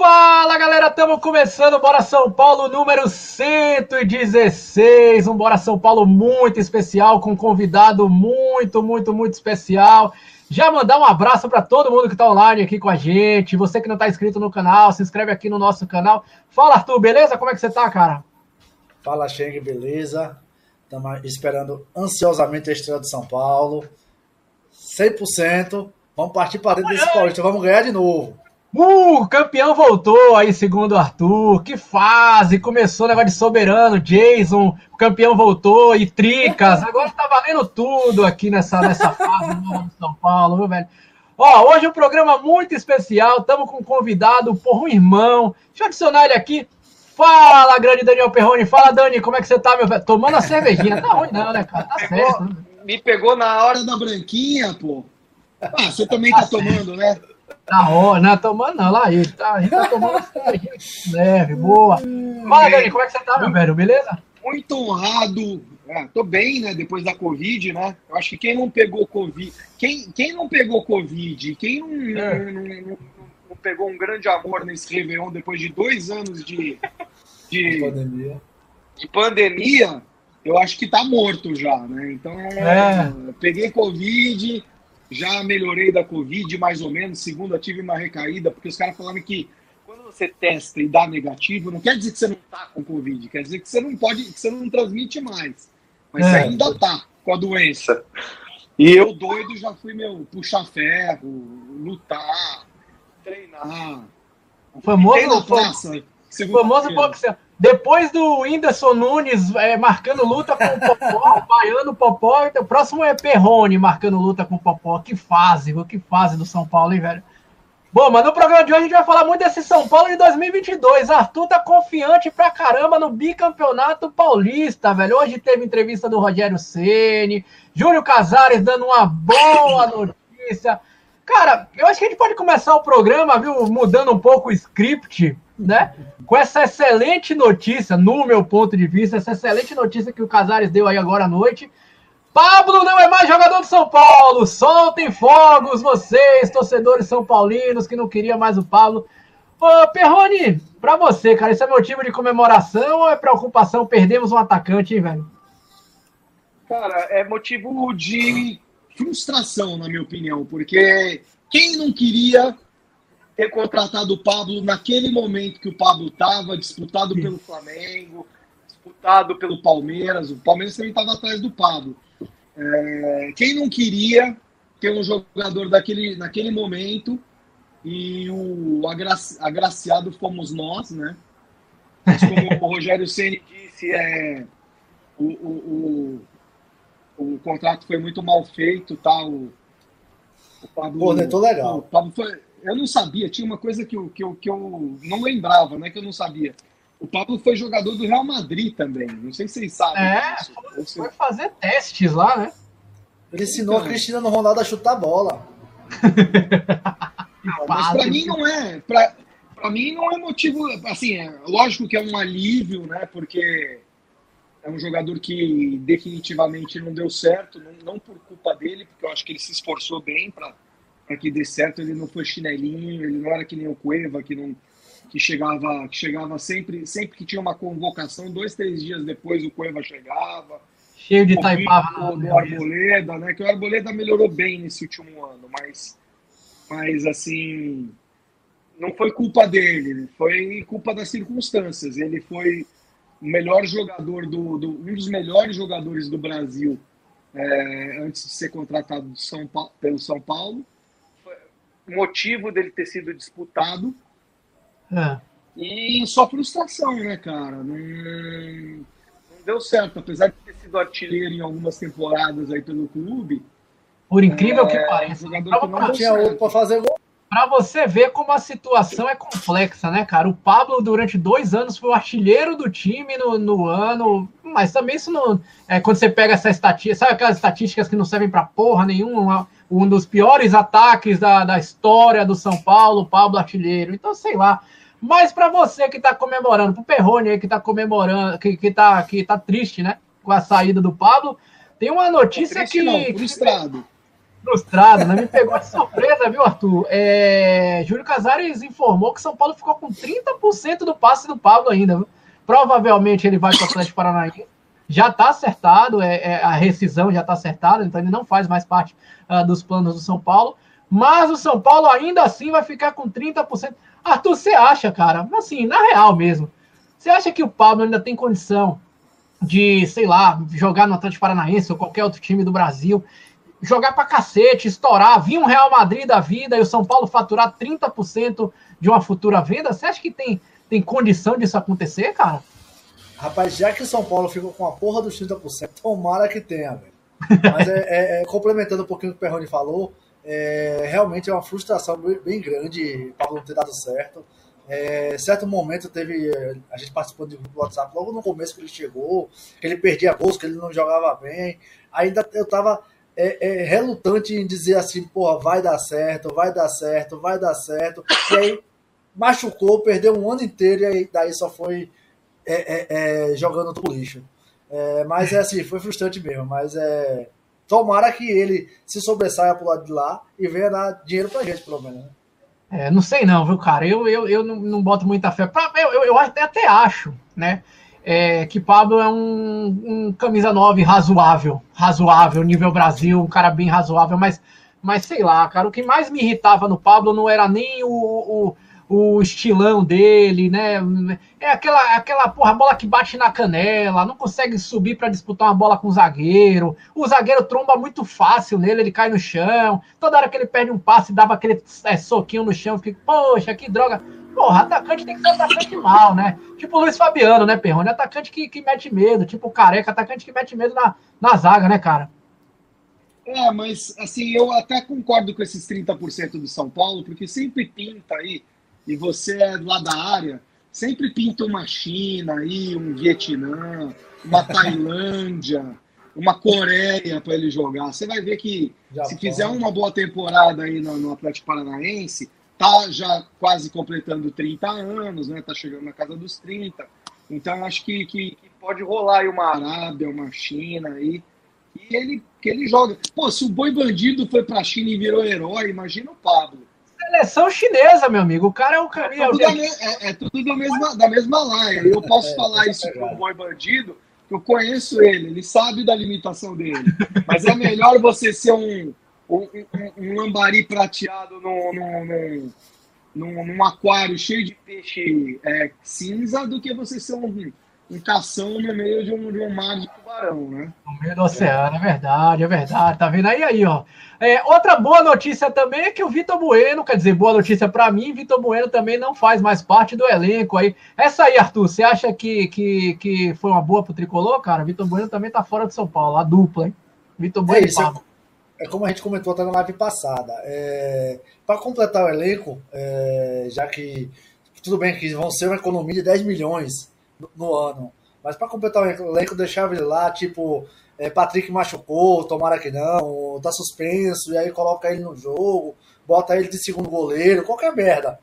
Fala galera, estamos começando o Bora São Paulo número 116. Um Bora São Paulo muito especial, com um convidado muito, muito, muito especial. Já mandar um abraço para todo mundo que está online aqui com a gente. Você que não está inscrito no canal, se inscreve aqui no nosso canal. Fala Arthur, beleza? Como é que você tá, cara? Fala Cheng, beleza? Estamos esperando ansiosamente a estreia de São Paulo. 100%. Vamos partir para dentro desse Paulista, vamos ganhar de novo. Uh, o campeão voltou aí, segundo o Arthur. Que fase! Começou o negócio de soberano, Jason, o campeão voltou, e Tricas. Agora tá valendo tudo aqui nessa, nessa fase do São Paulo, viu, velho? Ó, hoje é um programa muito especial. Estamos com um convidado, por um irmão. Deixa eu adicionar ele aqui. Fala, grande Daniel Perrone. Fala, Dani, como é que você tá, meu velho? Tomando a cervejinha. Tá ruim, não, né, cara? Tá pegou, certo. Né? Me pegou na hora da branquinha, pô. Ah, você também tá tomando, né? Tá hora, não, tomando não, lá ele, tá, a gente tá tomando leve, boa. Fala, Dani, como é que você tá, meu velho, beleza? Muito honrado. É, tô bem, né? Depois da Covid, né? Eu acho que quem não pegou Covid. Quem, quem não pegou Covid, quem não, É. não, não- não- não pegou um grande amor nesse Réveillon depois de dois anos de, de, Pandemia. de pandemia, eu acho que tá morto já, né? Então, É. peguei Covid, já melhorei da Covid, mais ou menos. Segunda, tive uma recaída, porque os caras falaram que quando você testa e dá negativo, não quer dizer que você não tá com Covid, quer dizer que você não pode, que você não transmite mais. Mas É. você ainda tá com a doença. E eu, doido, já fui, meu, puxar ferro, lutar, treinar. O famoso, na praça. o famoso boxeador. Depois do Whindersson Nunes é, marcando luta com o Popó, baiano Popó, então, o próximo é Perrone marcando luta com o Popó. Que fase, que fase do São Paulo, hein, velho? Bom, mas no programa de hoje a gente vai falar muito desse São Paulo de 2022. Arthur tá confiante pra caramba no bicampeonato paulista, velho. Hoje teve entrevista do Rogério Ceni, Júlio Casares dando uma boa notícia. Cara, eu acho que a gente pode começar o programa, viu, mudando um pouco o script, né? Com essa excelente notícia, no meu ponto de vista, essa excelente notícia que o Casares deu aí agora à noite. Pablo não é mais jogador do São Paulo. Soltem fogos, vocês, torcedores são paulinos que não queria mais o Pablo. Ô, Perrone, pra você, cara, isso é motivo de comemoração ou é preocupação? Perdemos um atacante, hein, velho? Cara, é motivo de frustração, na minha opinião, porque quem não queria ter contratado o Pablo naquele momento que o Pablo estava disputado pelo Flamengo, disputado pelo Palmeiras, o Palmeiras também estava atrás do Pablo. É, quem não queria ter um jogador daquele, naquele momento e o agra- agraciado fomos nós, né? Mas como o Rogério Ceni disse, é, o, o, o, o contrato foi muito mal feito, tá? O, o Pablo, Cornetou legal. o Pablo foi, eu não sabia, tinha uma coisa que eu, que, eu, que eu não lembrava, né? Que eu não sabia. O Pablo foi jogador do Real Madrid também. Não sei se vocês sabem É, disso. Foi fazer testes lá, né? Ele ensinou a Cristiano Ronaldo a chutar bola. Mas para mim não é. Para para mim não é motivo. Assim, é, lógico que é um alívio, né? Porque é um jogador que definitivamente não deu certo, não, não por culpa dele, porque eu acho que ele se esforçou bem para que dê certo. Ele não foi chinelinho, ele não era que nem o Cueva, que não que chegava, que chegava sempre, sempre que tinha uma convocação, dois, três dias depois o Cueva chegava. Cheio de O taipava no do Arboleda, né? Que o Arboleda melhorou bem nesse último ano, mas, mas assim, não foi culpa dele, foi culpa das circunstâncias. Ele foi o melhor jogador do, do- um dos melhores jogadores do Brasil é, antes de ser contratado do São Pa- pelo São Paulo. Motivo dele ter sido disputado É. e só frustração, né, cara? Não, não deu certo, apesar de ter sido artilheiro em algumas temporadas aí pelo clube. Por incrível que É, pareça. jogador Pra- que não Tinha outro pra fazer gol. Pra você ver como a situação é complexa, né, cara? O Pablo, durante dois anos, foi o artilheiro do time no, no ano, mas também isso não. É, quando você pega essa estatística, sabe aquelas estatísticas que não servem pra porra nenhuma? Um dos piores ataques da, da história do São Paulo, Pablo artilheiro. Então, sei lá. Mas pra você que tá comemorando, pro Perrone aí que tá comemorando, que, que, tá, que tá triste, né, com a saída do Pablo, tem uma notícia que. não, frustrado. Frustrado, né? Me pegou de surpresa, viu, Arthur? É... Júlio Casares informou que São Paulo ficou com 30% do passe do Pablo ainda. Viu? Provavelmente ele vai para o Atlético Paranaense. Já está acertado, é, é, a rescisão já está acertada, então ele não faz mais parte uh, dos planos do São Paulo. Mas o São Paulo ainda assim vai ficar com 30%. Arthur, você acha, cara, assim, na real mesmo, você acha que o Pablo ainda tem condição de, sei lá, jogar no Atlético Paranaense ou qualquer outro time do Brasil, jogar pra cacete, estourar, vir um Real Madrid da vida e o São Paulo faturar 30% de uma futura venda? Você acha que tem, tem condição disso acontecer, cara? Rapaz, já que o São Paulo ficou com a porra dos 30%, tomara que tenha, velho. Mas é, é, é, complementando um pouquinho o que o Perrone falou, é, realmente é uma frustração bem grande para não ter dado certo. É, certo momento teve a gente participou do WhatsApp logo no começo que ele chegou, que ele perdia gols, que ele não jogava bem. Ainda eu tava é, é, relutante em dizer assim, porra, vai dar certo, vai dar certo, vai dar certo. E aí machucou, perdeu um ano inteiro e aí, daí só foi é, é, é jogando no lixo. mas é assim, foi frustrante mesmo, mas é Tomara que ele se sobressaia pro lado de lá e venha dar dinheiro pra gente, pelo menos. Né? É, não sei não, viu, cara? Eu, eu, eu não, não boto muita fé. Eu, eu, eu até, até acho, né? É, que Pablo é um, um, camisa 9 razoável, razoável, nível Brasil, um cara bem razoável, mas, mas sei lá, cara, o que mais me irritava no Pablo não era nem o, o o estilão dele, né? É aquela, aquela porra, bola que bate na canela, não consegue subir para disputar uma bola com o zagueiro. O zagueiro tromba muito fácil nele, ele cai no chão. Toda hora que ele perde um passe, dava aquele é, soquinho no chão, fica, poxa, que droga. Porra, atacante tem que ser atacante mal, né? Tipo o Luiz Fabiano, né, Perrone? Atacante que, que mete medo, tipo o Careca, atacante que mete medo na, na zaga, né, cara? É, mas assim, eu até concordo com esses 30% do São Paulo, porque sempre pinta aí e você é lá da área, sempre pinta uma China aí, um Vietnã, uma Tailândia, uma Coreia para ele jogar. Você vai ver que já se fizer uma boa temporada aí no, no, Atlético Paranaense, tá já quase completando 30 anos, né? Tá chegando na casa dos 30. Então acho que, que, que pode rolar aí uma Arábia, uma China aí. E ele, que ele joga. Pô, se o Boi Bandido foi pra China e virou herói, imagina o Pablo seleção chinesa, meu amigo. O cara é o caminho. É tudo, da, é, é tudo da, mesma, da mesma laia. Eu posso falar isso para um bom bandido, eu conheço ele, ele sabe da limitação dele. Mas é melhor você ser um, um, um, um lambari prateado num, num, num, num, aquário cheio de peixe é, cinza do que você ser um, um cação no meio de um, de um mar de tubarão, né? No meio do oceano, é verdade, é verdade. Tá vendo aí, aí, ó. É, outra boa notícia também é que o Vitor Bueno, quer dizer, boa notícia para mim, Vitor Bueno também não faz mais parte do elenco aí. Essa aí, Arthur, você acha que, que, que foi uma boa pro Tricolor, cara? Vitor Bueno também tá fora de São Paulo, a dupla, hein? Vitor Bueno é isso, é, é como a gente comentou até na live passada. É, para completar o elenco, é, já que tudo bem que vão ser uma economia de 10 milhões no, ano. Mas para completar o elenco, deixava ele lá, tipo, é, Patrick machucou, tomara que não, tá suspenso, e aí coloca ele no jogo, bota ele de segundo goleiro, qualquer merda.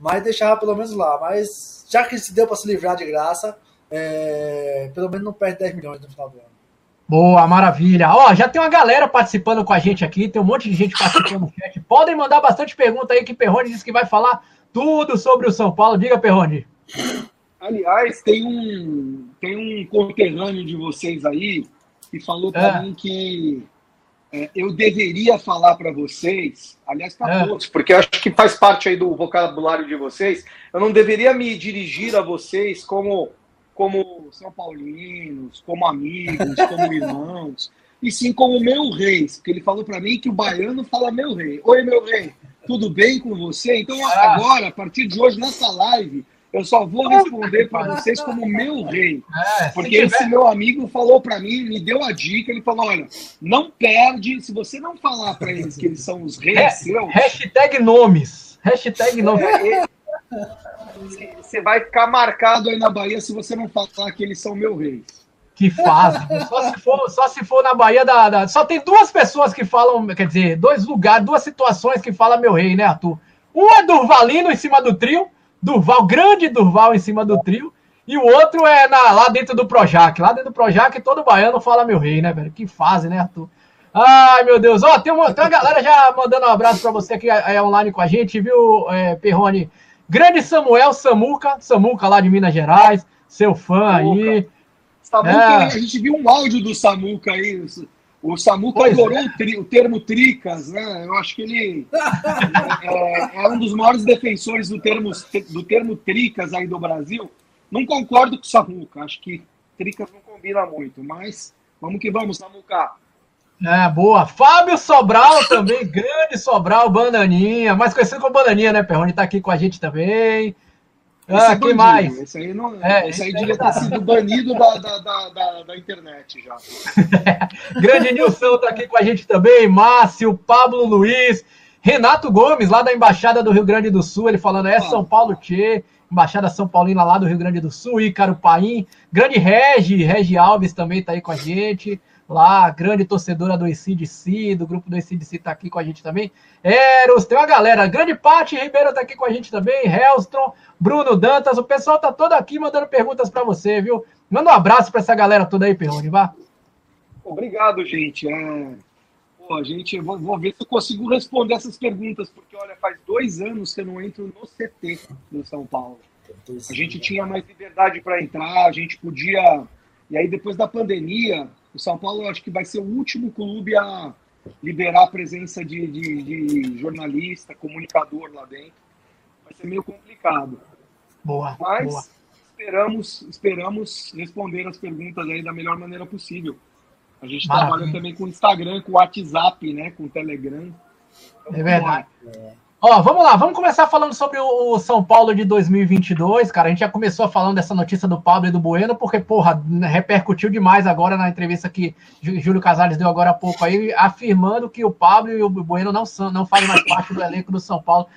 Mas deixava pelo menos lá. Mas já que se deu para se livrar de graça, é, pelo menos não perde 10 milhões no final do ano. Boa, maravilha. Ó, já tem uma galera participando com a gente aqui, tem um monte de gente participando no chat. Podem mandar bastante pergunta aí que Perrone disse que vai falar tudo sobre o São Paulo. Diga, Perrone. Aliás, tem um, tem um conterrâneo de vocês aí que falou para é. mim que é, eu deveria falar para vocês, aliás, para é. todos, porque acho que faz parte aí do vocabulário de vocês, eu não deveria me dirigir a vocês como, como São Paulinos, como amigos, como irmãos, e sim como meu rei, porque ele falou para mim que o baiano fala meu rei. Oi, meu rei, tudo bem com você? Então, ah. agora, a partir de hoje, nessa live, eu só vou responder para vocês como meu rei. É, porque esse meu amigo falou para mim, me deu a dica, ele falou, olha, não perde, se você não falar para eles que eles são os reis é, seus... Hashtag nomes. Hashtag nomes. É, você vai ficar marcado aí na Bahia se você não falar que eles são meu rei. Que fazem. Só se for, só se for na Bahia da, da, Só tem duas pessoas que falam, quer dizer, dois lugares, duas situações que falam meu rei, né, Arthur? Um é Durvalino em cima do trio, Durval, grande Durval em cima do trio. E o outro é na, lá dentro do Projac. Lá dentro do Projac, todo baiano fala meu rei, né, velho? Que fase, né, Arthur? Ai, meu Deus. Ó, tem uma, tem uma galera já mandando um abraço para você aqui é, online com a gente, viu, é, Perrone? Grande Samuel Samuca, Samuca lá de Minas Gerais, seu fã Samuca. aí. Samuca, é. a gente viu um áudio do Samuca aí. O Samuca adorou é. o, tri, o, termo tricas, né? Eu acho que ele é, é, um dos maiores defensores do termo, do termo tricas aí do Brasil. Não concordo com o Samuca, acho que tricas não combina muito, mas vamos que vamos, Samuca. É, boa. Fábio Sobral também, grande Sobral, Bananinha, mais conhecido como Bananinha, né, Perrone? Tá aqui com a gente também. Ah, é quem mais? Esse aí, não, é, esse aí devia ter sido banido da, da, da, da, internet já. grande Nilson tá aqui com a gente também, Márcio, Pablo Luiz, Renato Gomes, lá da Embaixada do Rio Grande do Sul, ele falando, é São Paulo Tchê, Embaixada São Paulina lá do Rio Grande do Sul, Ícaro Paim, grande Regi, Regi Alves também tá aí com a gente lá, grande torcedora do ECDC, do grupo do ECDC tá aqui com a gente também. Eros, tem uma galera, grande parte Ribeiro tá aqui com a gente também, Hellstrom, Bruno Dantas, o pessoal tá todo aqui mandando perguntas para você, viu? Manda um abraço para essa galera toda aí, Perrone, vá. Obrigado, gente. É... Pô, gente, vou, vou, ver se eu consigo responder essas perguntas, porque, olha, faz dois anos que eu não entro no CT do São Paulo. A gente tinha mais liberdade para entrar, a gente podia... E aí, depois da pandemia, o São Paulo acho que vai ser o último clube a liberar a presença de, de, de jornalista, comunicador lá dentro. Vai ser meio complicado. Boa. Mas boa. esperamos esperamos responder as perguntas aí da melhor maneira possível. A gente Maravilha. trabalha também com Instagram, com WhatsApp, né, com Telegram. Então, é verdade. É. Ó, vamos lá, vamos começar falando sobre o São Paulo de 2022, cara. A gente já começou falando dessa notícia do Pablo e do Bueno, porque, porra, repercutiu demais agora na entrevista que Júlio Casares deu agora há pouco aí, afirmando que o Pablo e o Bueno não, são, não fazem mais parte do elenco do São Paulo.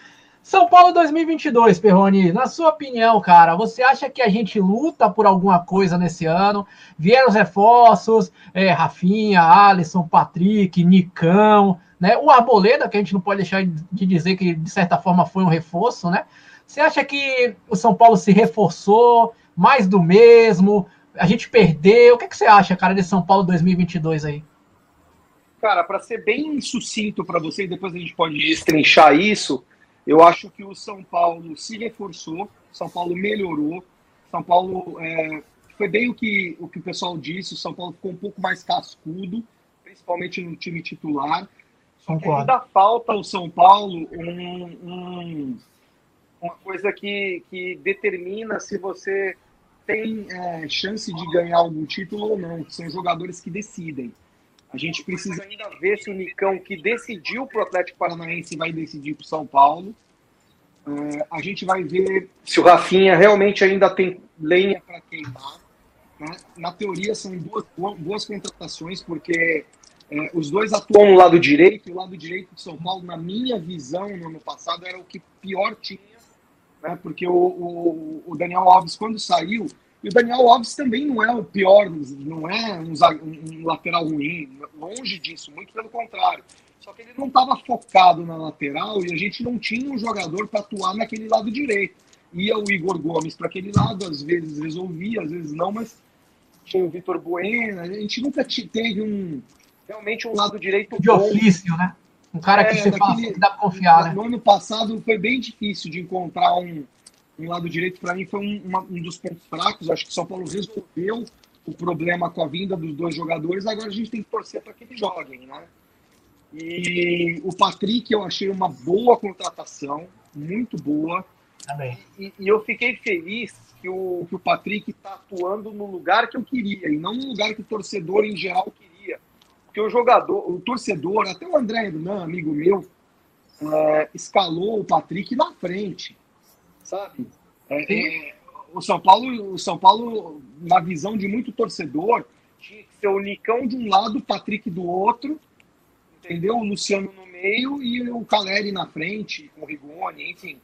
São Paulo 2022, Perrone, na sua opinião, cara, você acha que a gente luta por alguma coisa nesse ano? Vieram os reforços, é, Rafinha, Alisson, Patrick, Nicão, né? O Arboleda, que a gente não pode deixar de dizer que, de certa forma, foi um reforço, né? Você acha que o São Paulo se reforçou, mais do mesmo? A gente perdeu? O que, que você acha, cara, de São Paulo 2022 aí? Cara, para ser bem sucinto para você, e depois a gente pode destrinchar isso, eu acho que o São Paulo se reforçou, São Paulo melhorou, São Paulo é, foi bem o que, o que o pessoal disse, o São Paulo ficou um pouco mais cascudo, principalmente no time titular. Concordo. Ainda falta ao São Paulo um, um, uma coisa que, que determina se você tem é, chance de ganhar algum título ou não, são jogadores que decidem. A gente precisa ainda ver se o Nicão, que decidiu para o Atlético Paranaense, vai decidir para o São Paulo. É, a gente vai ver se o Rafinha realmente ainda tem lenha para queimar. Né? Na teoria, são duas boas contratações, porque é, os dois atuam no lado direito, e o lado direito de São Paulo, na minha visão, no ano passado, era o que pior tinha, né? porque o, o, o Daniel Alves, quando saiu, e o Daniel Alves também não é o pior, não é um, um, lateral ruim, longe disso, muito pelo contrário. Só que ele não estava focado na lateral e a gente não tinha um jogador para atuar naquele lado direito. Ia o Igor Gomes para aquele lado, às vezes resolvia, às vezes não, mas tinha o Vitor Bueno. A gente nunca teve um, realmente um lado direito de bom. ofício, né? Um cara é, que você fala que dá pra confiar, no, né? No ano passado foi bem difícil de encontrar um, um lado direito. Para mim foi um, uma, um dos pontos fracos. Acho que São Paulo resolveu o problema com a vinda dos dois jogadores. Agora a gente tem que torcer para que eles joguem, né? E o Patrick eu achei uma boa contratação, muito boa. Também. E, e eu fiquei feliz que o, que o Patrick está atuando no lugar que eu queria e não no lugar que o torcedor em geral queria porque o jogador, o torcedor, até o André meu amigo meu, é, escalou o Patrick na frente, sabe? É, é, o São Paulo, o São Paulo, na visão de muito torcedor, tinha que ser o Nicão de um lado, o Patrick do outro, entendeu? O Luciano no meio e o Caleri na frente, com o Rigoni, enfim.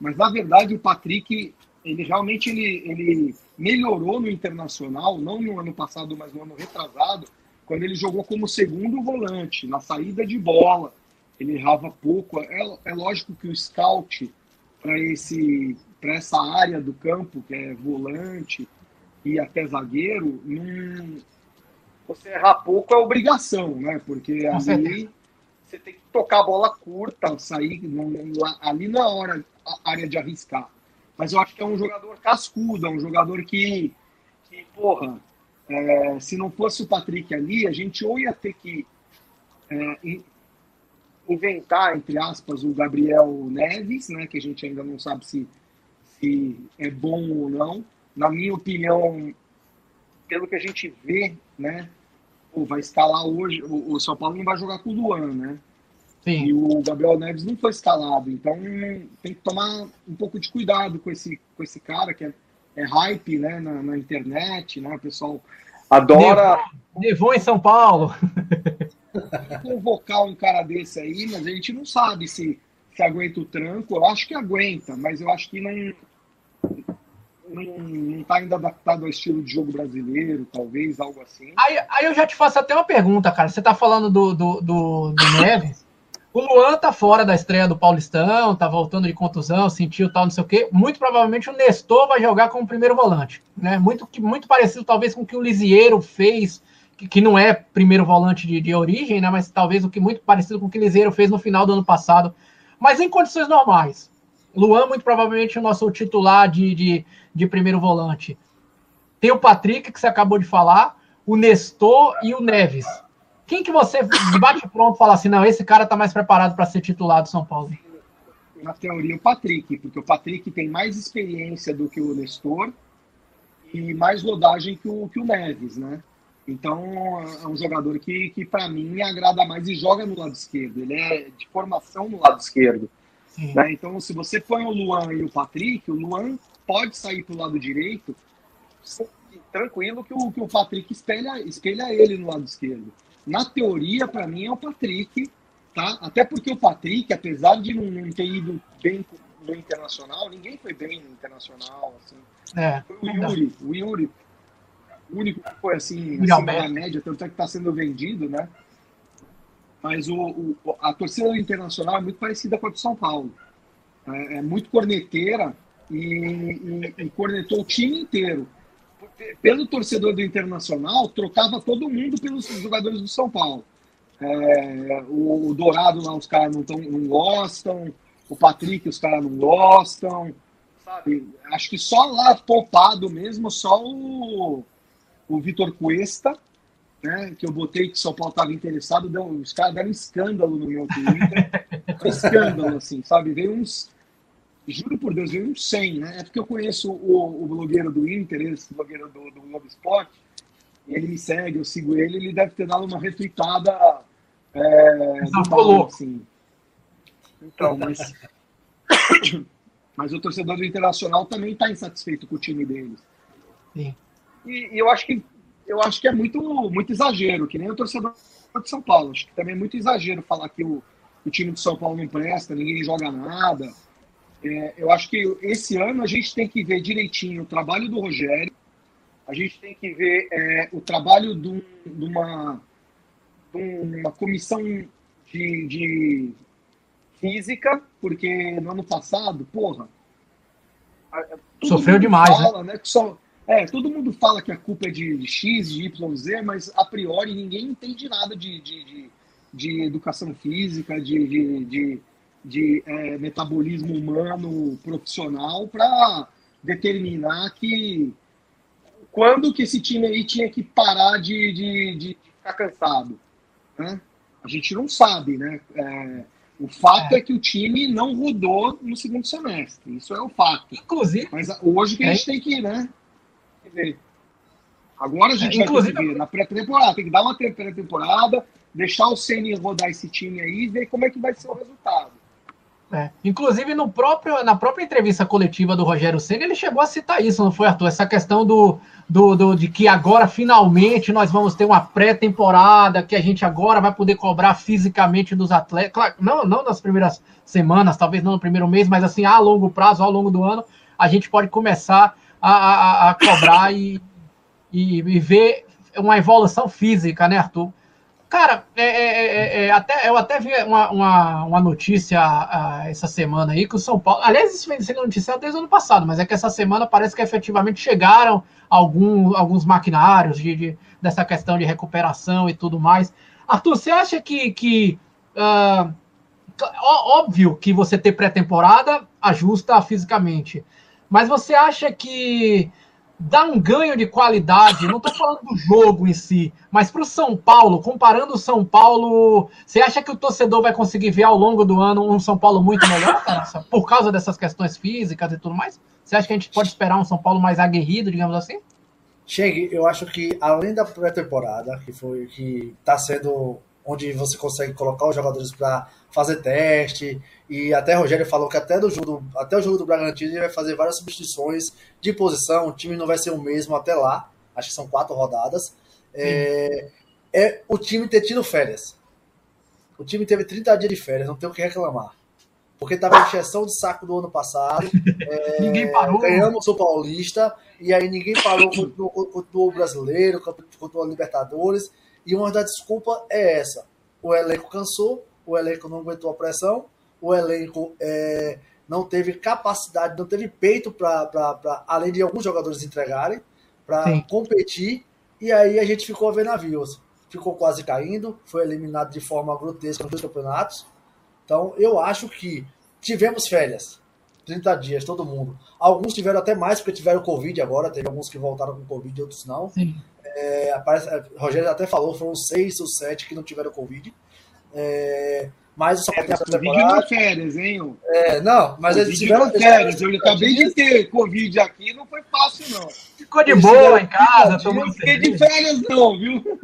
Mas na verdade o Patrick, ele realmente ele, ele melhorou no internacional, não no ano passado, mas no ano retrasado quando ele jogou como segundo volante, na saída de bola, ele errava pouco. É, é lógico que o scout para esse para essa área do campo, que é volante e até zagueiro, não, você errar pouco é obrigação, né? Porque ali você tem que tocar a bola curta, sair. Não, ali é hora, a área de arriscar. Mas eu acho que é um jogador cascudo, é um jogador que, que porra, é, se não fosse o Patrick ali, a gente ou ia ter que é, inventar, entre aspas, o Gabriel Neves, né, que a gente ainda não sabe se, se é bom ou não. Na minha opinião, pelo que a gente vê, né, pô, vai escalar hoje, o, o, São Paulo não vai jogar com o Luan, né? Sim. E o Gabriel Neves não foi escalado, então tem que tomar um pouco de cuidado com esse, com esse cara que é, é hype, né, na, na internet, né, o pessoal adora... Levou em São Paulo. convocar um cara desse aí, mas a gente não sabe se, se aguenta o tranco. Eu acho que aguenta, mas eu acho que não não está ainda adaptado ao estilo de jogo brasileiro, talvez, algo assim. Aí, aí eu já te faço até uma pergunta, cara. Você está falando do, do, do, do Neves. O Luan tá fora da estreia do Paulistão, tá voltando de contusão, sentiu tal, não sei o quê. Muito provavelmente o Nestor vai jogar como primeiro volante, né? Muito, muito parecido, talvez, com o que o Lisieiro fez que, que não é primeiro volante de, de, origem, né? Mas talvez o que muito parecido com o que Liseiro fez no final do ano passado. Mas em condições normais. Luan, muito provavelmente, o nosso titular de, de, de primeiro volante. Tem o Patrick, que você acabou de falar, o Nestor e o Neves. Quem que você bate pronto e fala assim, não, esse cara tá mais preparado para ser titular do São Paulo? Na teoria, o Patrick, porque o Patrick tem mais experiência do que o Nestor e mais rodagem que o, que o Neves, né? Então, é um jogador que, que para mim, agrada mais e joga no lado esquerdo. Ele é de formação no lado esquerdo. Né? Então, se você põe o Luan e o Patrick, o Luan pode sair para o lado direito tranquilo que o, que o Patrick espelha, espelha ele no lado esquerdo. Na teoria, para mim, é o Patrick, tá? Até porque o Patrick, apesar de não, ter ido bem no Internacional, ninguém foi bem no Internacional, assim. É, foi o Yuri, o Yuri o único que foi assim, acima da média, tanto é que está sendo vendido, né? Mas o, o, a torcida internacional é muito parecida com a do São Paulo. É, é muito corneteira e, e, e, cornetou o time inteiro. Pelo torcedor do Internacional, trocava todo mundo pelos jogadores do São Paulo. É, o, o, Dourado lá, os caras não, não gostam, o Patrick, os caras não gostam, sabe? Acho que só lá poupado mesmo, só o o Vitor Cuesta, né, que eu botei que o São Paulo estava interessado, deu, os caras deram um escândalo no meu Twitter. escândalo, assim, sabe? Veio uns. Juro por Deus, veio uns 100, né? É porque eu conheço o, o blogueiro do Inter, esse blogueiro do, do Globo Esporte, ele me segue, eu sigo ele, ele deve ter dado uma retweetada. É, do assim. Então, mas. mas o torcedor do Internacional também está insatisfeito com o time deles. Sim. E, e, eu acho que eu acho que é muito, muito exagero, que nem o torcedor de São Paulo. Acho que também é muito exagero falar que o, o time de São Paulo não presta, ninguém joga nada. É, eu acho que esse ano a gente tem que ver direitinho o trabalho do Rogério, a gente tem que ver é, o trabalho de, uma, de uma comissão de, de física, porque no ano passado, porra. Sofreu demais, fala, né? né só, é, todo mundo fala que a culpa é de, X, de Y, Z, mas a priori ninguém entende nada de, de, de, de educação física, de, de, de, de é, metabolismo humano profissional para determinar que quando que esse time aí tinha que parar de, de, de ficar cansado. Né? A gente não sabe, né? É, o fato é. é. que o time não rodou no segundo semestre. Isso é o fato. Inclusive. Mas hoje que a gente tem que, né? Agora a gente vai ver na pré-temporada. Tem que dar uma pré-temporada, deixar o Ceni rodar esse time aí e ver como é que vai ser o resultado. É. Inclusive, no próprio, na própria entrevista coletiva do Rogério Senna, ele chegou a citar isso, não foi, Arthur? Essa questão do, do, do de que agora, finalmente, nós vamos ter uma pré-temporada, que a gente agora vai poder cobrar fisicamente dos atletas. Claro, não, não nas primeiras semanas, talvez não no primeiro mês, mas assim, a longo prazo, ao longo do ano, a gente pode começar a, a, a cobrar e, e, e, ver uma evolução física, né, Arthur? Cara, é, é, é, é até, eu até vi uma, uma, uma notícia uh, essa semana aí que o São Paulo. Aliás, isso vem sendo noticiado desde o ano passado, mas é que essa semana parece que efetivamente chegaram algum, alguns maquinários de, de, dessa questão de recuperação e tudo mais. Arthur, você acha que. que uh, óbvio que você ter pré-temporada ajusta fisicamente, mas você acha que dá um ganho de qualidade, não estou falando do jogo em si, mas para o São Paulo, comparando o São Paulo, você acha que o torcedor vai conseguir ver ao longo do ano um São Paulo muito melhor, por causa dessas questões físicas e tudo mais? Você acha que a gente pode esperar um São Paulo mais aguerrido, digamos assim? Chegue, eu acho que além da pré-temporada, que foi que está sendo onde você consegue colocar os jogadores para fazer teste. E até Rogério falou que até, do jogo do, até o jogo do Bragantino ele vai fazer várias substituições de posição. O time não vai ser o mesmo até lá. Acho que são quatro rodadas. É, é, o time ter tido férias. O time teve 30 dias de férias, não tem o que reclamar. Porque estava em exceção de saco do ano passado. É, ninguém parou. Ganhamos o Paulista, e aí ninguém parou contra o brasileiro, contra o Libertadores. E uma das desculpas é essa: o elenco cansou, o elenco não aguentou a pressão, o elenco é, não teve capacidade, não teve peito para, além de alguns jogadores entregarem, para competir. E aí a gente ficou a ver navios. Ficou quase caindo, foi eliminado de forma grotesca nos dois campeonatos. Então eu acho que tivemos férias. 30 dias, todo mundo. Alguns tiveram até mais, porque tiveram Covid agora, teve alguns que voltaram com Covid, outros não. Sim. É, aparece, é, Rogério até falou, foram seis ou sete que não tiveram Covid. É, mas só tem a Covid não férias, hein? É, não, mas eles tiveram férias. Eu acabei de ter Covid aqui, não foi fácil, não. Ficou de boa em casa, tomando fiquei de férias, não, viu?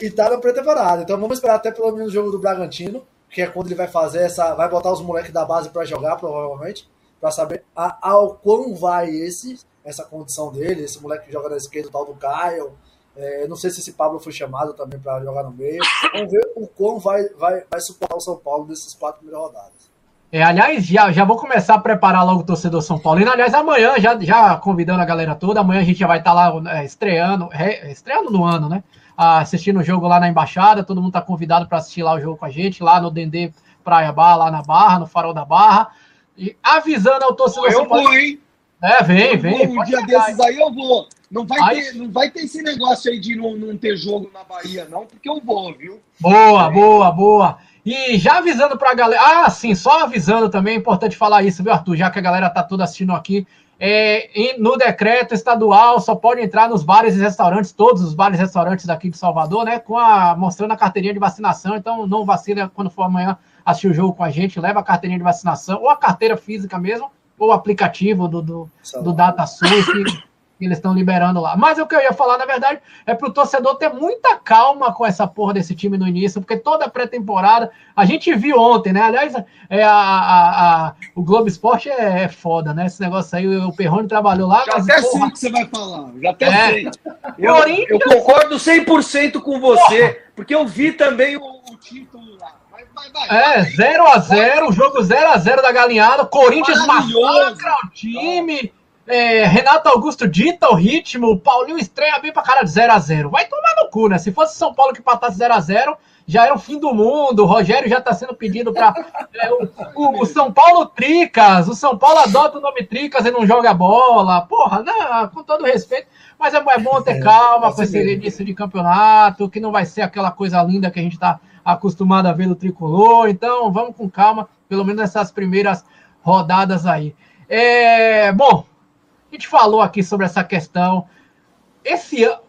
E tá na pré-temporada. Então vamos esperar até pelo menos o jogo do Bragantino, que é quando ele vai fazer essa. Vai botar os moleques da base para jogar, provavelmente, para saber a, ao quão vai esse, essa condição dele, esse moleque que joga na esquerda, o tal do Caio é, não sei se esse Pablo foi chamado também para jogar no meio. Vamos ver o quão vai, vai, vai suportar o São Paulo nesses quatro primeiras rodadas. É, aliás, já, já vou começar a preparar logo o torcedor São Paulino. Aliás, amanhã, já, já convidando a galera toda, amanhã a gente já vai estar tá lá é, estreando, é, estreando no ano, né? assistindo o jogo lá na Embaixada. Todo mundo está convidado para assistir lá o jogo com a gente, lá no Dendê Praia Bar, lá na Barra, no Farol da Barra. E avisando ao torcedor São Paulo. Eu vou, hein? É, vem, vem. Um dia desses aí eu vou. Não vai, ter, não vai ter esse negócio aí de não, não ter jogo na Bahia, não, porque eu vou, viu? Boa, é. boa, boa. E já avisando pra galera. Ah, sim, só avisando também, é importante falar isso, viu, Arthur? Já que a galera tá toda assistindo aqui. É, no decreto estadual, só pode entrar nos bares e restaurantes, todos os bares e restaurantes daqui de Salvador, né? Com a, mostrando a carteirinha de vacinação. Então, não vacila quando for amanhã assistir o jogo com a gente, leva a carteirinha de vacinação, ou a carteira física mesmo, ou o aplicativo do, do, do DataSUS, que eles estão liberando lá. Mas o que eu ia falar, na verdade, é para o torcedor ter muita calma com essa porra desse time no início, porque toda pré-temporada, a gente viu ontem, né? Aliás, é a, a, a o Globo Esporte é, é, foda, né? Esse negócio aí, o Perrone trabalhou lá. Já até porra, sei o que você vai falar, já até é. sei. Eu, eu concordo 100% com você, porra. porque eu vi também o, o título lá. É, 0x0, jogo 0x0 da galinhada. Corinthians massacra o time. É, Renato Augusto dita o ritmo. O Paulinho estreia bem pra cara de 0x0. Vai tomar no cu, né? Se fosse São Paulo que patasse 0x0, já era o fim do mundo. O Rogério já tá sendo pedido pra. É, o, o, o, São Paulo Tricas. O São Paulo adota o nome Tricas e não joga bola. Porra, não, com todo respeito. Mas é, é bom ter é, calma com esse início de campeonato, que não vai ser aquela coisa linda que a gente tá acostumado a ver no tricolor. Então, vamos com calma, pelo menos nessas primeiras rodadas aí. É, bom, a gente falou aqui sobre essa questão. Esse ano,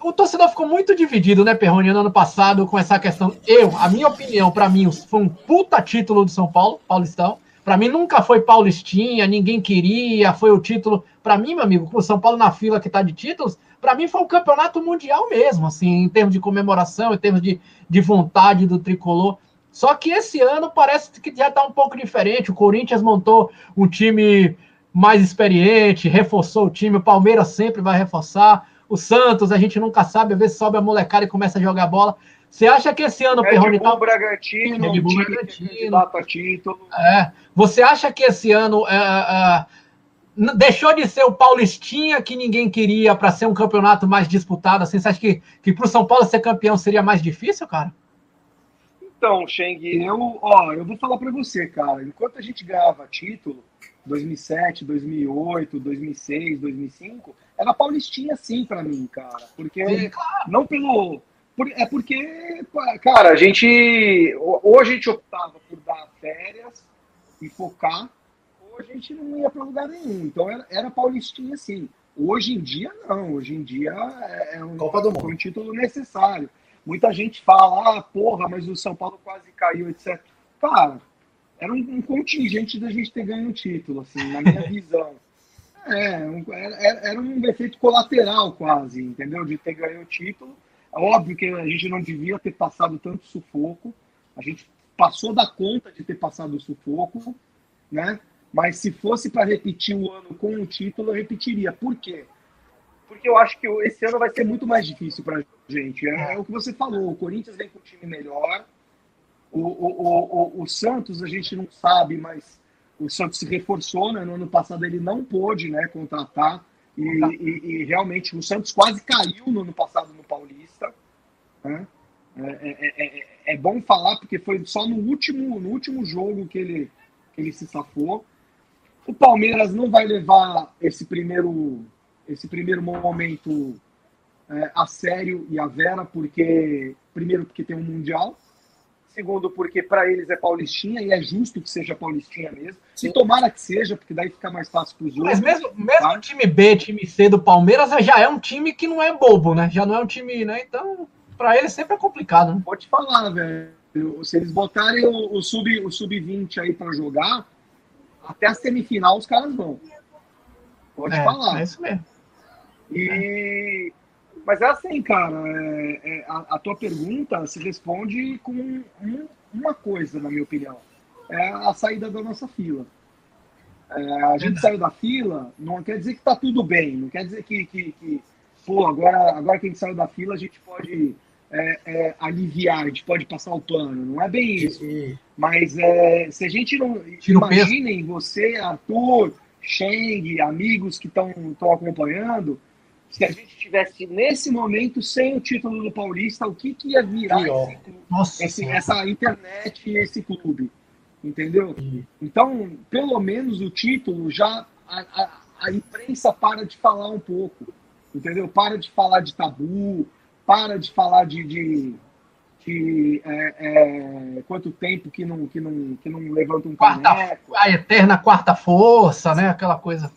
o torcedor ficou muito dividido, né, Perrone, no ano passado com essa questão. Eu, a minha opinião, para mim, foi um puta título do São Paulo, Paulistão. Para mim nunca foi Paulistinha, ninguém queria, foi o título. Para mim, meu amigo, com o São Paulo na fila que tá de títulos, para mim foi um campeonato mundial mesmo, assim, em termos de comemoração, em termos de, de vontade do tricolor. Só que esse ano parece que já está um pouco diferente. O Corinthians montou um time mais experiente, reforçou o time. O Palmeiras sempre vai reforçar. O Santos, a gente nunca sabe, às vezes sobe a molecada e começa a jogar bola. Você acha que esse ano o Perrone tá... Bragantino, Red Bull Bragantino. título. É. Você acha que esse ano é, é, deixou de ser o Paulistinha que ninguém queria para ser um campeonato mais disputado? Assim, você acha que, que para o São Paulo ser campeão seria mais difícil, cara? Então, Cheng, eu, ó, eu vou falar para você, cara. Enquanto a gente ganhava título, 2007, 2008, 2006, 2005, era Paulistinha sim para mim, cara. Porque Sim, claro. não pelo é porque, cara, a gente ou a gente optava por dar férias e focar, ou a gente não ia para lugar nenhum. Então era, era Paulistinha sim. Hoje em dia não. Hoje em dia é, é um, Copa do Mundo. foi um título necessário. Muita gente fala, ah, porra, mas o São Paulo quase caiu, etc. Cara, era um, um contingente da gente ter ganho o título, assim, na minha visão. É, um- era, era- um efeito colateral quase, entendeu? De ter ganho o título. É óbvio que a gente não devia ter passado tanto sufoco. A gente passou da conta de ter passado o sufoco, né? Mas se fosse para repetir o ano com o título, eu repetiria. Por quê? Porque eu acho que esse ano vai ser muito mais difícil para a gente. É, é o que você falou. O Corinthians vem com um time melhor. O, o, o, o, Santos a gente não sabe, mas o Santos se reforçou. Né? No ano passado ele não pôde né, contratar. E, e- e realmente o Santos quase caiu no ano passado no Paulista. né? É, é- é- é- é bom falar porque foi só no último, no último jogo que ele, que ele se safou. O Palmeiras não vai levar esse primeiro, esse primeiro momento é, a sério e a vera, porque primeiro porque tem um mundial, segundo porque para eles é paulistinha e é justo que seja paulistinha mesmo. Sim. E tomara que seja, porque daí fica mais fácil para os Mas outros. mesmo, mesmo Tá. o time B, time C do Palmeiras já é um time que não é bobo, né? Já não é um time, né? Então, pra ele sempre é complicado, né? Te falar, velho. Se eles botarem o, o sub o sub-20 aí para jogar, até a semifinal os caras vão. Te É, falar. é isso mesmo. E... Mas é assim, cara, é- é, a, a tua pergunta se responde com um- uma coisa, na minha opinião. É a saída da nossa fila. É, a gente saiu da fila, não quer dizer que tá tudo bem, não quer dizer que, que, que, pô, agora, agora que a gente saiu da fila, a gente pode é, é, aliviar, a gente pode passar o pano. Não é bem isso. Mas é, se a gente não. Imaginem você, Arthur, Sheng, amigos que estão acompanhando, se a gente tivesse nesse momento sem o título do Paulista, o que, que ia virar clube, esse- essa internet e esse clube? Entendeu? Então, pelo menos o título já. A, a, a imprensa para de falar um pouco. Entendeu? Para de falar de tabu, para de falar de. de, de, é, é, quanto tempo que não, que não, que não levanta um Quarta, caneco. a eterna quarta força, né? Aquela coisa.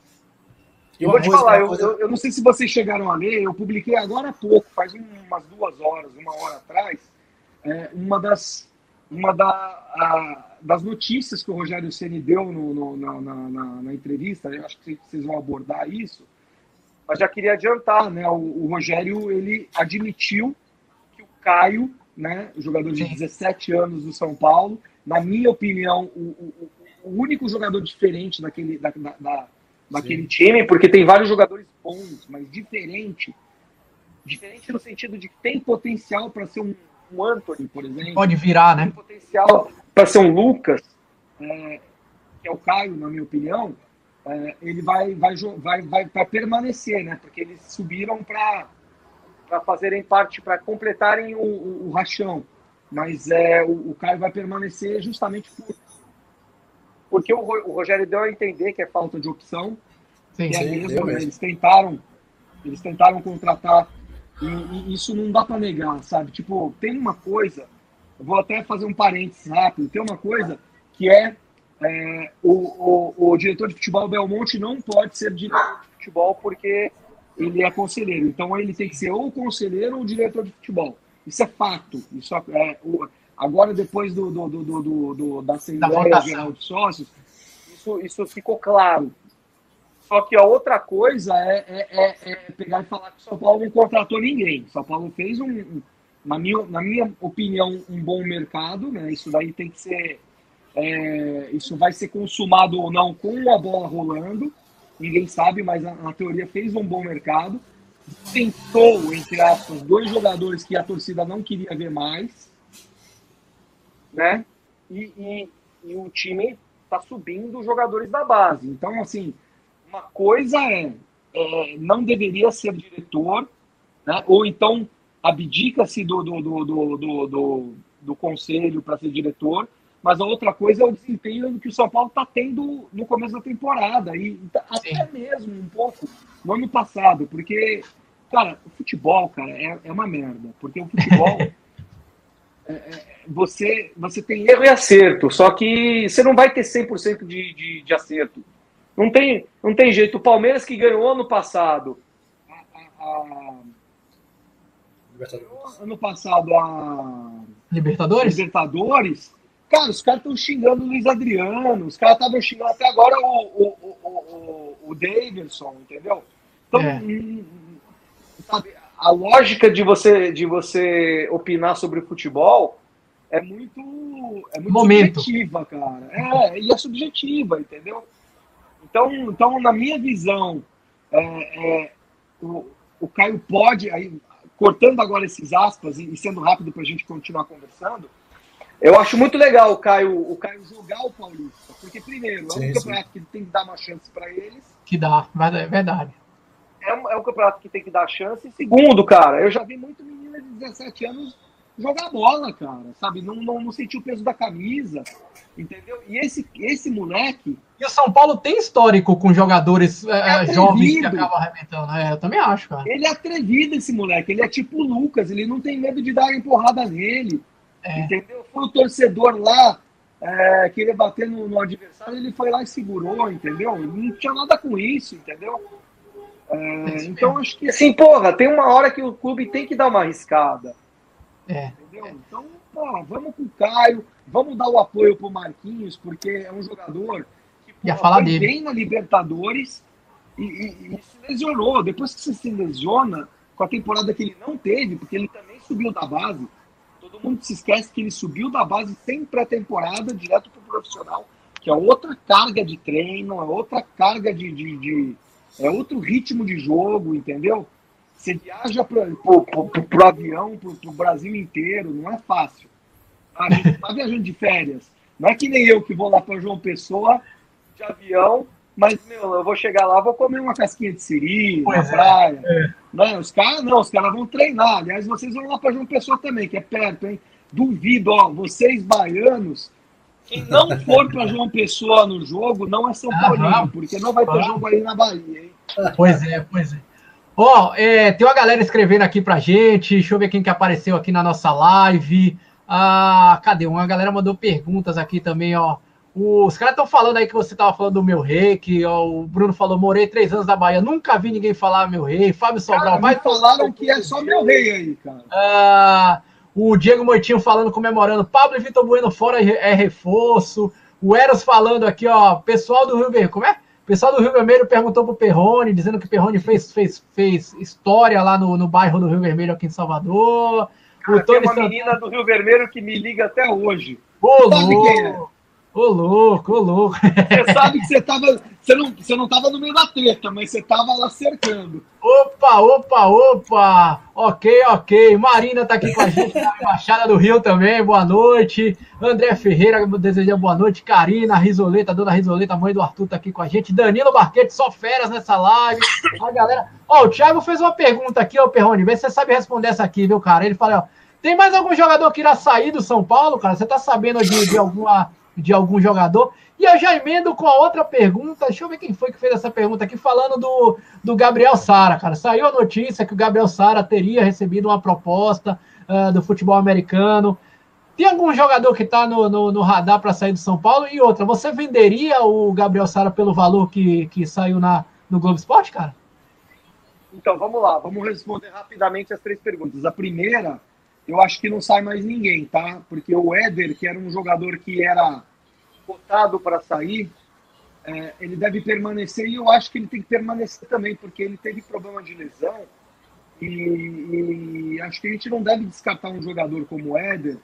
Eu vou te falar, eu, coisa- eu, eu não sei se vocês chegaram a ler, eu publiquei agora há pouco, faz um- umas duas horas, uma hora atrás, é, uma das, uma da, a- das notícias que o Rogério Ceni deu no, no- na, na- na- entrevista, eu acho que vocês vão abordar isso, mas já queria adiantar, né? O, o Rogério ele admitiu que o Caio, né, o jogador de Sim. 17 anos do São Paulo, na minha opinião, o, o- o- o único jogador diferente daquele, da, da- da- daquele time, porque tem vários jogadores bons, mas diferente. Diferente no sentido de que tem potencial para ser um, um Anthony, por exemplo Pode virar, tem né? potencial para ser um Lucas, é, que é o Caio, na minha opinião, é, ele vai, vai, vai, vai, vai permanecer, né? Porque eles subiram para fazerem parte, para completarem o, o, o rachão. Mas é, o, o Caio vai permanecer justamente por, porque o, o Rogério deu a entender que é falta de opção, Sim. é Sim, mesmo, deu né? mesmo. eles tentaram, eles tentaram contratar e, e isso não dá para negar, sabe? Tipo, tem uma coisa, vou até fazer um parênteses rápido, tem uma coisa que é, é, o, o, o diretor de futebol Belmonte não pode ser diretor de futebol porque ele é conselheiro. Então ele tem que ser ou conselheiro ou diretor de futebol. Isso é fato. Isso é, o- agora, depois do, do, do, do, do- da Assembleia votação. Geral de Sócios, isso, isso ficou claro. Só que a outra coisa é, é, é- é pegar e falar que o São Paulo não contratou ninguém. São Paulo fez um, um- na, minha, na minha opinião, um bom mercado, né? Isso daí tem que ser. é, isso vai ser consumado ou não com a bola rolando. Ninguém sabe, mas a, a teoria fez um bom mercado. Tentou, entre aspas, dois jogadores que a torcida não queria ver mais. Né? E, e, e o time está subindo os jogadores da base. Então, assim, uma coisa é, é, não deveria ser diretor, né? ou então abdica-se do, do, do, do, do, do, do conselho para ser diretor, mas a outra coisa é o desempenho que o São Paulo está tendo no começo da temporada, e tá- até mesmo um pouco no ano passado, porque, cara, o futebol, cara, é, é uma merda, porque o futebol. você, você tem Erro e acerto, só que você não vai ter 100% de, de, de acerto. Não tem, não tem jeito. O Palmeiras que ganhou ano passado, a- a- a- ano passado a Libertadores? Libertadores, cara, os caras estão xingando o Luiz Adriano, os caras estavam xingando até agora o, o, o, o, o Davidson, entendeu? Então, É. hum, sabe, a lógica de você, de você opinar sobre futebol é muito, é muito Momento. subjetiva, cara. É, e é subjetiva, entendeu? Então, então na minha visão, é, é, o, o Caio pode, aí, cortando agora esses aspas e, e sendo rápido para a gente continuar conversando, Eu acho muito legal o Caio. o Caio jogar o Paulista. Porque, primeiro, é um sim. campeonato que tem que dar uma chance para eles. Que dá, é verdade. É um, é um campeonato que tem que dar chance. E segundo, cara, eu já vi muito menino de 17 anos jogar bola, cara, sabe? Não, não, não sentiu o peso da camisa, entendeu? E esse, esse moleque, E o São Paulo tem histórico com jogadores é, atrevido. jovens que acabam arrebentando. É, eu também acho, cara. ele é atrevido, esse moleque. Ele é tipo o Lucas, ele não tem medo de dar empurrada nele, É. entendeu? Foi o torcedor lá, é, queria bater no, no adversário, ele foi lá e segurou, entendeu? Não tinha nada com isso, entendeu? É, então, acho que Assim, porra, tem uma hora que o clube tem que dar uma arriscada. É. Entendeu? Então, vamos com o Caio, vamos dar o apoio pro Marquinhos, porque é um jogador que Ia pô, falar foi dele. bem na Libertadores e, e- e se lesionou. Depois que você se lesiona, com a temporada que ele não teve, porque ele também subiu da base, todo mundo se esquece que ele subiu da base sem pré-temporada, direto pro profissional, que é outra carga de treino, é outra carga de. de- de- é outro ritmo de jogo, entendeu? Você viaja para o avião, para o Brasil inteiro, não é fácil. A gente está viajando de férias. Não é que nem eu que vou lá para João Pessoa de avião, mas, meu, eu vou chegar lá, vou comer uma casquinha de siri na é, praia. Não, os caras não, os caras vão treinar. Aliás, vocês vão lá para João Pessoa também, que é perto, hein? Duvido, ó, vocês baianos, quem não for para João Pessoa no jogo, não é São Ah, vamos. porque não vai ter Vamos. jogo aí na Bahia, hein? Pois é, pois é. Ó, é, tem uma galera escrevendo aqui pra gente. Deixa eu ver quem que apareceu aqui na nossa live. Ah, cadê? Uma galera mandou perguntas aqui também, ó. Os caras estão falando aí que você tava falando do meu rei, que ó, o Bruno falou, morei três anos na Bahia, nunca vi ninguém falar meu rei. Fábio Sobral, Cara, vai falaram que é só meu rei aí, cara. Ah, o Diego Moitinho falando, comemorando. Pablo e Vitor Bueno fora é reforço. O Eros falando aqui, ó. Pessoal do Rio Vermelho. Como é? Pessoal do Rio Vermelho perguntou pro Perrone, dizendo que o Perrone fez, fez, fez história lá no, no bairro do Rio Vermelho, aqui em Salvador. Cara, o tem Tony uma Santana. menina do Rio Vermelho que me liga até hoje. Ô, é? louco! Ô, louco, ô, louco. Você sabe que você tava. Você não, você não tava no meio da treta, mas você tava lá cercando. Opa, opa, opa! Ok, ok. Marina tá aqui com a gente na Embaixada do Rio também. Boa noite. André Ferreira desejando boa noite. Karina Risoleta, dona Risoleta, mãe do Arthur, tá aqui com a gente. Danilo Barquete, só feras nessa live. A galera. Ó, o Thiago fez uma pergunta aqui, ó, Perrone. Vê se você sabe responder essa aqui, viu, cara? Ele fala, ó. Tem mais algum jogador que irá sair do São Paulo, cara? Você tá sabendo de, de alguma, de algum jogador? E eu já emendo com a outra pergunta. Deixa eu ver quem foi que fez essa pergunta aqui, falando do, do Gabriel Sara, cara. Saiu a notícia que o Gabriel Sara teria recebido uma proposta ah, do futebol americano. Tem algum jogador que está no, no, no radar para sair do São Paulo? E outra, você venderia o Gabriel Sara pelo valor que, que saiu na, no Globo Esporte, cara? Então, vamos lá, vamos responder rapidamente as três perguntas. A primeira, eu acho que não sai mais ninguém, tá? Porque o Éder, que era um jogador que era cotado para sair, é, ele deve permanecer e eu acho que ele tem que permanecer também, porque ele teve problema de lesão e, e acho que a gente não deve descartar um jogador como o Éder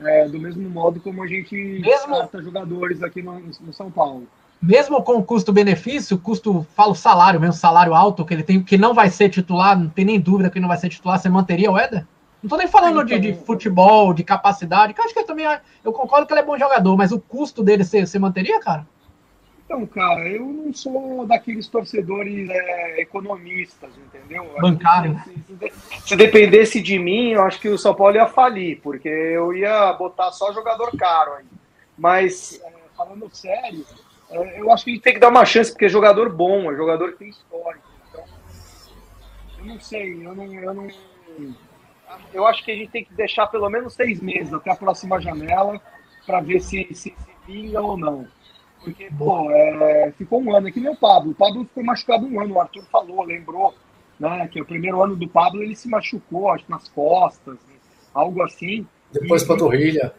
é, do mesmo modo como a gente Mesmo- descarta jogadores aqui no, no São Paulo. Mesmo com o custo-benefício, custo, falo salário mesmo, salário alto que ele tem, que não vai ser titular, não tem nem dúvida que não vai ser titular, você manteria o Éder? Não tô nem falando de, de futebol, de capacidade, que eu acho que ele também, eu concordo que ele é bom jogador, mas o custo dele você, você manteria, cara? Então, cara, eu não sou daqueles torcedores é, economistas, entendeu? Bancário. Se, se, dependesse de mim, eu acho que o São Paulo ia falir, porque eu ia botar só jogador caro aí. Mas, é, falando sério, é, eu acho que a gente tem que dar uma chance, porque é jogador bom, é jogador que tem história. Então, eu não sei, eu não, eu não. Eu acho que a gente tem que deixar pelo menos seis meses até a próxima janela para ver se, se, se vinga ou não. Porque, pô, é, ficou um ano, é que nem o Pablo. O Pablo ficou machucado um ano, o Arthur falou, lembrou, né? Que o primeiro ano do Pablo ele se machucou, acho nas costas, algo assim. Depois e, panturrilha.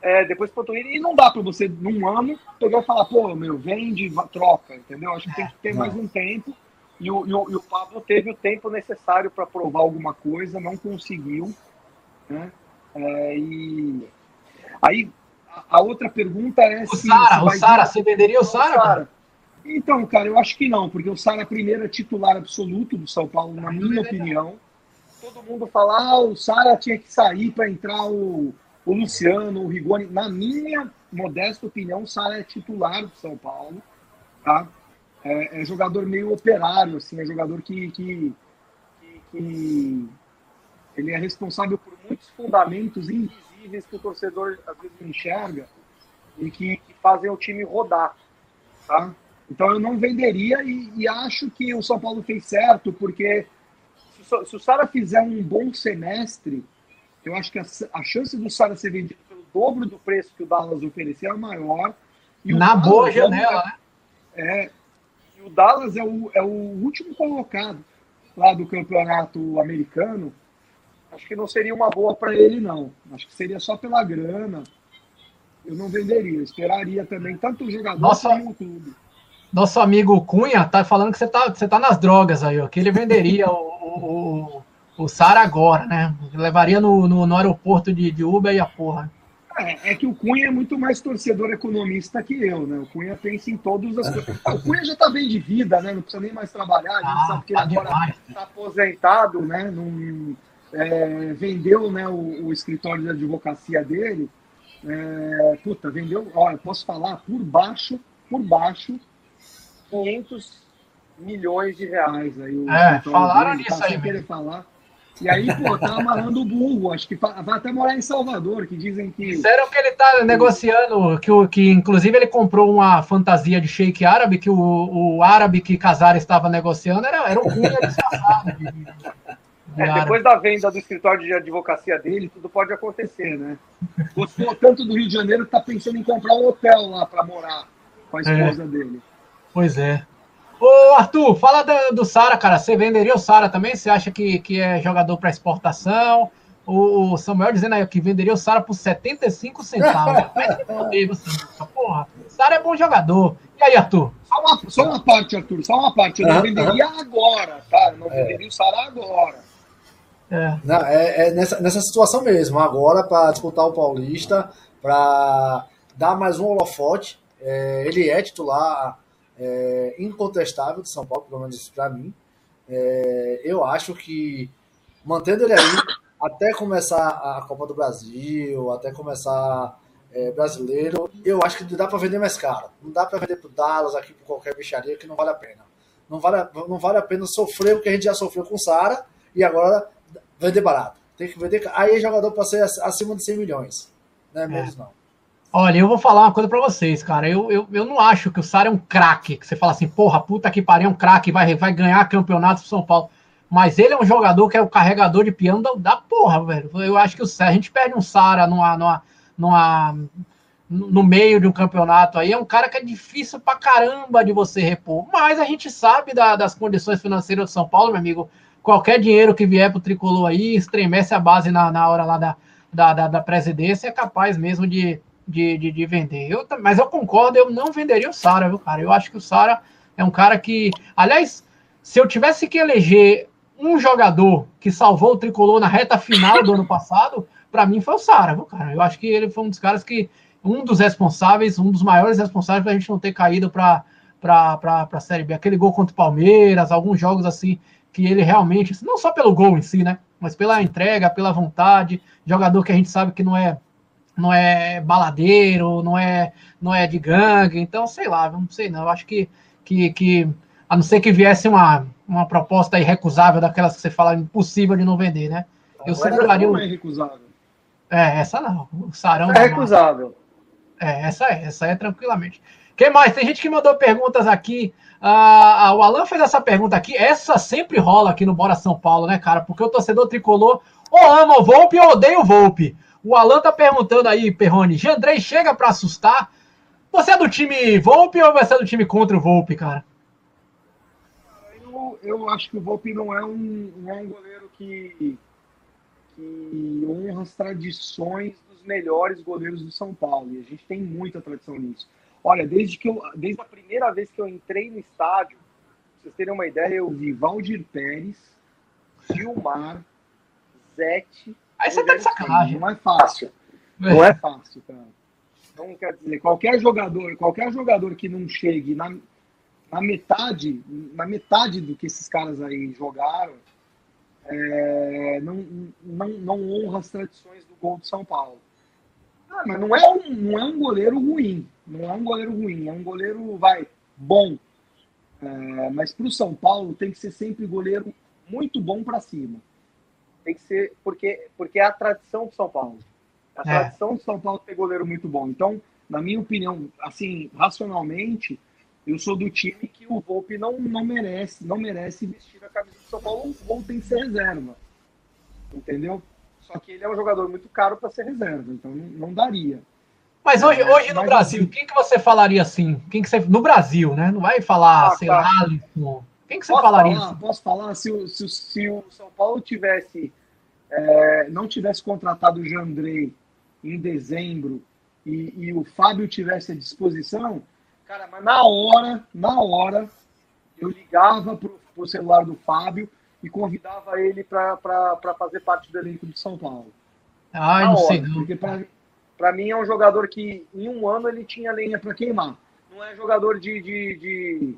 É, depois panturrilha. E não dá para você, num ano, pegar e falar, pô, meu, vende, troca, entendeu? Acho que tem que ter não. mais um tempo. E o, e o, e o Pablo teve o tempo necessário para provar alguma coisa, não conseguiu. Né? É, e aí a outra pergunta é o se. Sara, o Sara, você venderia o Sara? Então, cara, eu acho que não, porque o Sara, primeiro, é titular absoluto do São Paulo, na minha opinião. Todo mundo fala, ah, o Sara tinha que sair para entrar o, o Luciano, o Rigoni. Na minha modesta opinião, o Sara é titular do São Paulo, tá? É, é, jogador meio operário, assim, é jogador que, que, que, que ele é responsável por muitos fundamentos invisíveis que o torcedor às vezes enxerga e que, que fazem o time rodar. Tá? Então eu não venderia e, e, acho que o São Paulo fez certo, porque se, se o Sara fizer um bom semestre, eu acho que a, a chance do Sara ser vendido pelo dobro do preço que o Dallas oferecer é maior. Na boa janela, né? É, o Dallas é o, é o último colocado lá do campeonato americano acho que não seria uma boa para ele, não. Acho que seria só pela grana. Eu não venderia, esperaria também tanto o jogador Nossa, como o clube. Nosso amigo Cunha tá falando que você tá, você tá nas drogas aí, ó, que ele venderia o, o, o Sara agora, né? Levaria no, no, no aeroporto de, de Uber e a porra. É, é, que o Cunha é muito mais torcedor economista que eu, né? O Cunha pensa em todas as coisas. O Cunha já tá bem de vida, né? Não precisa nem mais trabalhar, a gente ah, sabe que ele tá agora demais. tá aposentado, né? Num, é, vendeu né, o, o, escritório de advocacia dele. É, puta, vendeu, olha, posso falar, por baixo, por baixo, 500 milhões de reais. Aí, o é, falaram dele, nisso tá, aí. Querer falar. E aí, pô, tá amarrando o burro. Acho que vai até morar em Salvador, que dizem que. Disseram que ele tá negociando, que, o, que inclusive ele comprou uma fantasia de shake árabe, que o, o árabe que Casar estava negociando era, era o cunha disfarçado. É, depois da venda do escritório de advocacia dele, tudo pode acontecer, né? Gostou tanto do Rio de Janeiro que tá pensando em comprar um hotel lá para morar com a esposa é. dele. Pois é. Ô, Arthur, fala do, do Sara, cara. Você venderia o Sara também? Você acha que, que é jogador para exportação? O Samuel dizendo aí que venderia o Sara por 75 centavos. Porra, Sara é bom jogador. E aí, Arthur? Só uma, só uma parte, Arthur, só uma parte. Eu não venderia agora, tá? Eu não é. venderia o Sara agora. É. Não, é, é nessa, nessa situação mesmo. Agora, para disputar o Paulista, para dar mais um holofote, é, ele é titular é, incontestável de São Paulo, pelo menos para mim. É, eu acho que mantendo ele aí até começar a Copa do Brasil, até começar é, brasileiro, eu acho que dá para vender mais caro. Não dá para vender pro Dallas aqui por qualquer bicharia que não vale a pena. Não vale, não vale a pena sofrer o que a gente já sofreu com o Sara e agora vender barato. Tem que vender. Aí é jogador para ser acima de 100 milhões. Não é mesmo, não. Olha, eu vou falar uma coisa para vocês, cara. Eu, eu, eu não acho que o Sara é um craque. Que você fala assim, porra, puta que pariu, é um craque, vai, vai ganhar campeonato pro São Paulo. Mas ele é um jogador que é o carregador de piano da, da porra, velho. Eu acho que o, a gente perde um Sara numa, numa, numa, no meio de um campeonato aí. É um cara que é difícil pra caramba de você repor. Mas a gente sabe da, das condições financeiras do São Paulo, meu amigo qualquer dinheiro que vier para o tricolor aí, estremece a base na, na hora lá da, da, da, da presidência, é capaz mesmo de, de, de, de, vender. Eu, mas eu concordo, eu não venderia o Sara, viu, cara? Eu acho que o Sara é um cara que. Aliás, se eu tivesse que eleger um jogador que salvou o tricolor na reta final do ano passado, para mim foi o Sara, viu, cara? Eu acho que ele foi um dos caras que. Um dos responsáveis, um dos maiores responsáveis para a gente não ter caído para a Série B. Aquele gol contra o Palmeiras, alguns jogos assim que ele realmente, não só pelo gol em si, né? Mas pela entrega, pela vontade, jogador que a gente sabe que não é não é baladeiro, não é, não é de gangue, então sei lá, não sei não. Eu acho que, que, que a não ser que viesse uma, uma proposta irrecusável daquelas que você fala impossível de não vender, né? Eu seguraria. Não é recusável. É, essa não. O Sarão. É recusável. É, essa é, essa é tranquilamente. Quem mais? Tem gente que mandou perguntas aqui. Ah, o Alan fez essa pergunta aqui. Essa sempre rola aqui no Bora São Paulo, né, cara? Porque o torcedor tricolor ou ama o Volpe ou odeia o Volpe. O Alan tá perguntando aí, Perrone, Jandrei chega para assustar. Você é do time Volpe ou você é do time contra o Volpe, cara? Eu, eu acho que o Volpe não é um, não é um goleiro que, que honra as tradições dos melhores goleiros do São Paulo. E a gente tem muita tradição nisso. Olha, desde, que eu, desde a primeira vez que eu entrei no estádio, pra vocês terem uma ideia, eu vi Valdir Pérez, Gilmar, Zete Aí você tá de sacanagem. Não é fácil. Não é fácil, cara. Então, quer dizer, qualquer jogador, qualquer jogador que não chegue na, na metade, na metade do que esses caras aí jogaram, é, não, não, não honra as tradições do gol de São Paulo. Ah, mas não é, um, não é um goleiro ruim. Não é um goleiro ruim. É um goleiro, vai, bom. É, mas para o São Paulo tem que ser sempre goleiro muito bom para cima. Tem que ser porque, porque é a tradição do São Paulo. A é. tradição do São Paulo ter goleiro muito bom. Então, na minha opinião, assim, racionalmente, eu sou do time que o Volpe não, não merece, não merece vestir a camisa do São Paulo. O Volpe tem que ser reserva. Entendeu? Só que ele é um jogador muito caro para ser reserva, então não, não daria. Mas hoje, é, hoje no Brasil, assim, quem que você falaria assim? Quem que você, no Brasil, né? Não vai falar, ah, sei lá, Alisson, quem que você posso falaria? Falar, Posso falar? Se, o, se, se o São Paulo tivesse é, não tivesse contratado o Jandrei em dezembro e, e, o Fábio tivesse à disposição, cara, mas na hora, na hora, eu ligava pro, pro celular do Fábio e convidava ele para fazer parte do elenco de São Paulo. Ah, não hora, sei não. Porque para mim é um jogador que em um ano ele tinha lenha para queimar. Não é jogador de, de, de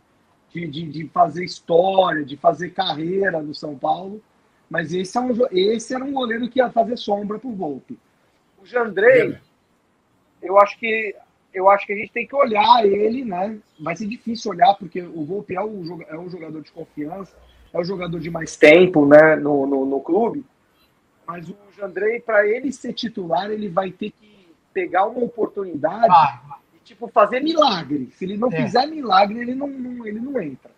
de, de, de, fazer história, de fazer carreira no São Paulo, mas esse, é um, esse era um goleiro que ia fazer sombra para o Volpe. O Jandrei, é. eu acho que eu acho que a gente tem que olhar ele, né? Vai ser difícil olhar, porque o Volpe é um, é um jogador de confiança, é um jogador de mais tempo né, no, no, no clube. Mas o Jandrei, para ele ser titular, ele vai ter que pegar uma oportunidade ah tipo, fazer milagre. Se ele não é. fizer milagre, ele não, não, ele não entra.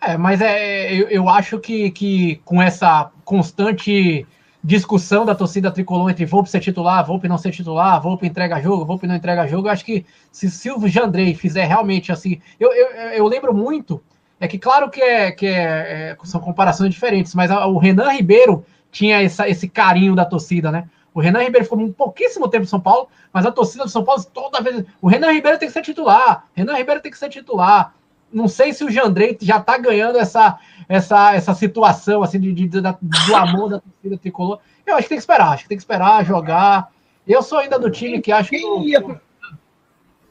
É, mas é, eu, eu acho que, que com essa constante discussão da torcida tricolor entre Volpe ser titular, Volpe não ser titular, Volpe entrega jogo, Volpe não entrega jogo, eu acho que se Silvio Jandrei fizer realmente assim, eu, eu, eu lembro muito, é que claro que, é, que é, é são comparações diferentes, mas o Renan Ribeiro tinha essa, esse carinho da torcida, né? O Renan Ribeiro ficou um pouquíssimo tempo em São Paulo, mas a torcida do São Paulo toda vez. O Renan Ribeiro tem que ser titular. Renan Ribeiro tem que ser titular. Não sei se o Jandrei já está ganhando essa, essa, essa situação assim de, de, de, do amor da torcida tricolor. Eu acho que tem que esperar, acho que tem que esperar, jogar. Eu sou ainda do time que acho quem que. Ia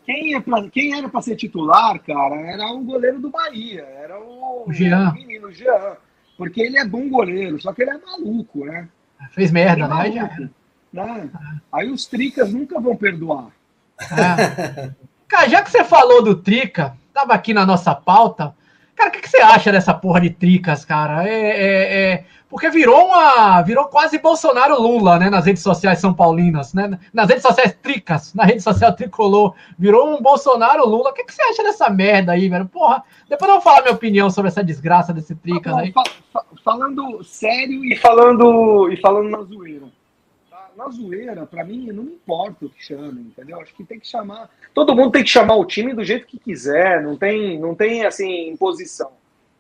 quem, ia pra, quem era para ser titular, cara, era o goleiro do Bahia, era o, o Jean. O menino Jean. Porque ele é bom goleiro, só que ele é maluco, né? Fez merda, né? Já né? Aí os tricas nunca vão perdoar. É. Cara, já que você falou do trica, tava aqui na nossa pauta. Cara, o que, que, você acha dessa porra de tricas, cara? É, é, é, porque virou uma. Virou quase Bolsonaro Lula, né? Nas redes sociais são paulinas, né? Nas redes sociais tricas, na rede social tricolor. Virou um Bolsonaro Lula. O que, que você acha dessa merda aí, velho? Porra, depois eu vou falar minha opinião sobre essa desgraça desse tricas aí. Falando sério e falando, e falando na zoeira na zoeira, para mim, não importa o que chame, entendeu? Acho que tem que chamar. Todo mundo tem que chamar o time do jeito que quiser, não tem, não tem assim, imposição.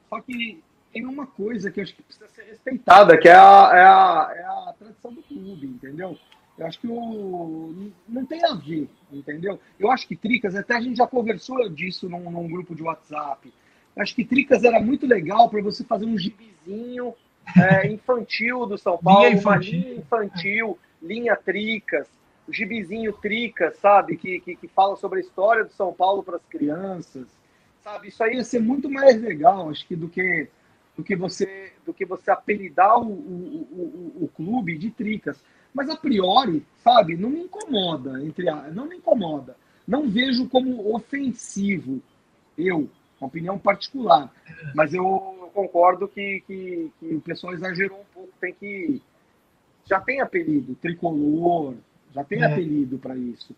Só que tem uma coisa que eu acho que precisa ser respeitada, que é a, é a, é a tradição do clube, entendeu? Eu acho que o, não tem a ver, entendeu? Eu acho que Tricas, até a gente já conversou disso num, num grupo de WhatsApp. Eu acho que Tricas era muito legal para você fazer um gibizinho é, infantil do São Paulo, linha infantil. infantil linha Tricas, o gibizinho Tricas, sabe? Que, que, que fala sobre a história do São Paulo para as crianças, sabe? Isso aí ia ser muito mais legal, acho que, do que, do que, você, do que você apelidar o, o, o, o clube de Tricas. Mas a priori, sabe, não me incomoda, entre a, não me incomoda. Não vejo como ofensivo. Eu, uma opinião particular. Mas eu concordo que, que, que o pessoal exagerou um pouco. Tem que. Já tem apelido, tricolor, já tem é. apelido para isso.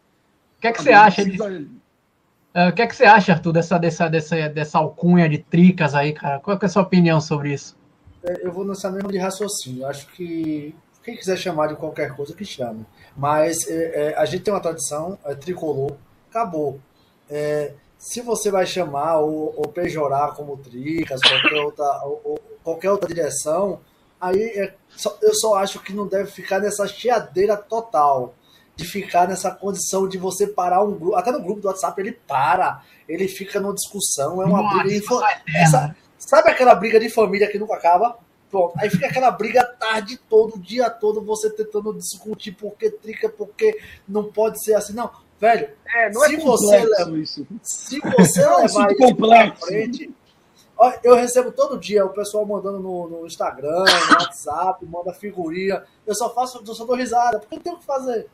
O que é que você acha precisa... Uh, o que é que você acha, Arthur, dessa, dessa, dessa, dessa alcunha de tricas aí, cara? Qual é a sua opinião sobre isso? É, eu vou nessa mesma de raciocínio. Eu acho que quem quiser chamar de qualquer coisa, que chame. Mas é, é, a gente tem uma tradição, é tricolor, acabou. É, se você vai chamar ou, ou pejorar como tricas, qualquer outra, ou, qualquer outra direção, aí é, só, eu só acho que não deve ficar nessa chiadeira total de ficar nessa condição de você parar um grupo. Até no grupo do WhatsApp ele para, ele fica numa discussão, é uma Nossa, briga. Info... Essa, sabe aquela briga de família que nunca acaba? Pronto. Aí fica aquela briga tarde todo, o dia todo, você tentando discutir por que trica, porque não pode ser assim. Não, velho. É, não é se é você leva, isso. Se você é levar isso complexo. pra frente. Eu recebo todo dia o pessoal mandando no, no Instagram, no WhatsApp, manda figurinha. Eu só faço, eu só dou risada, porque eu tenho que fazer.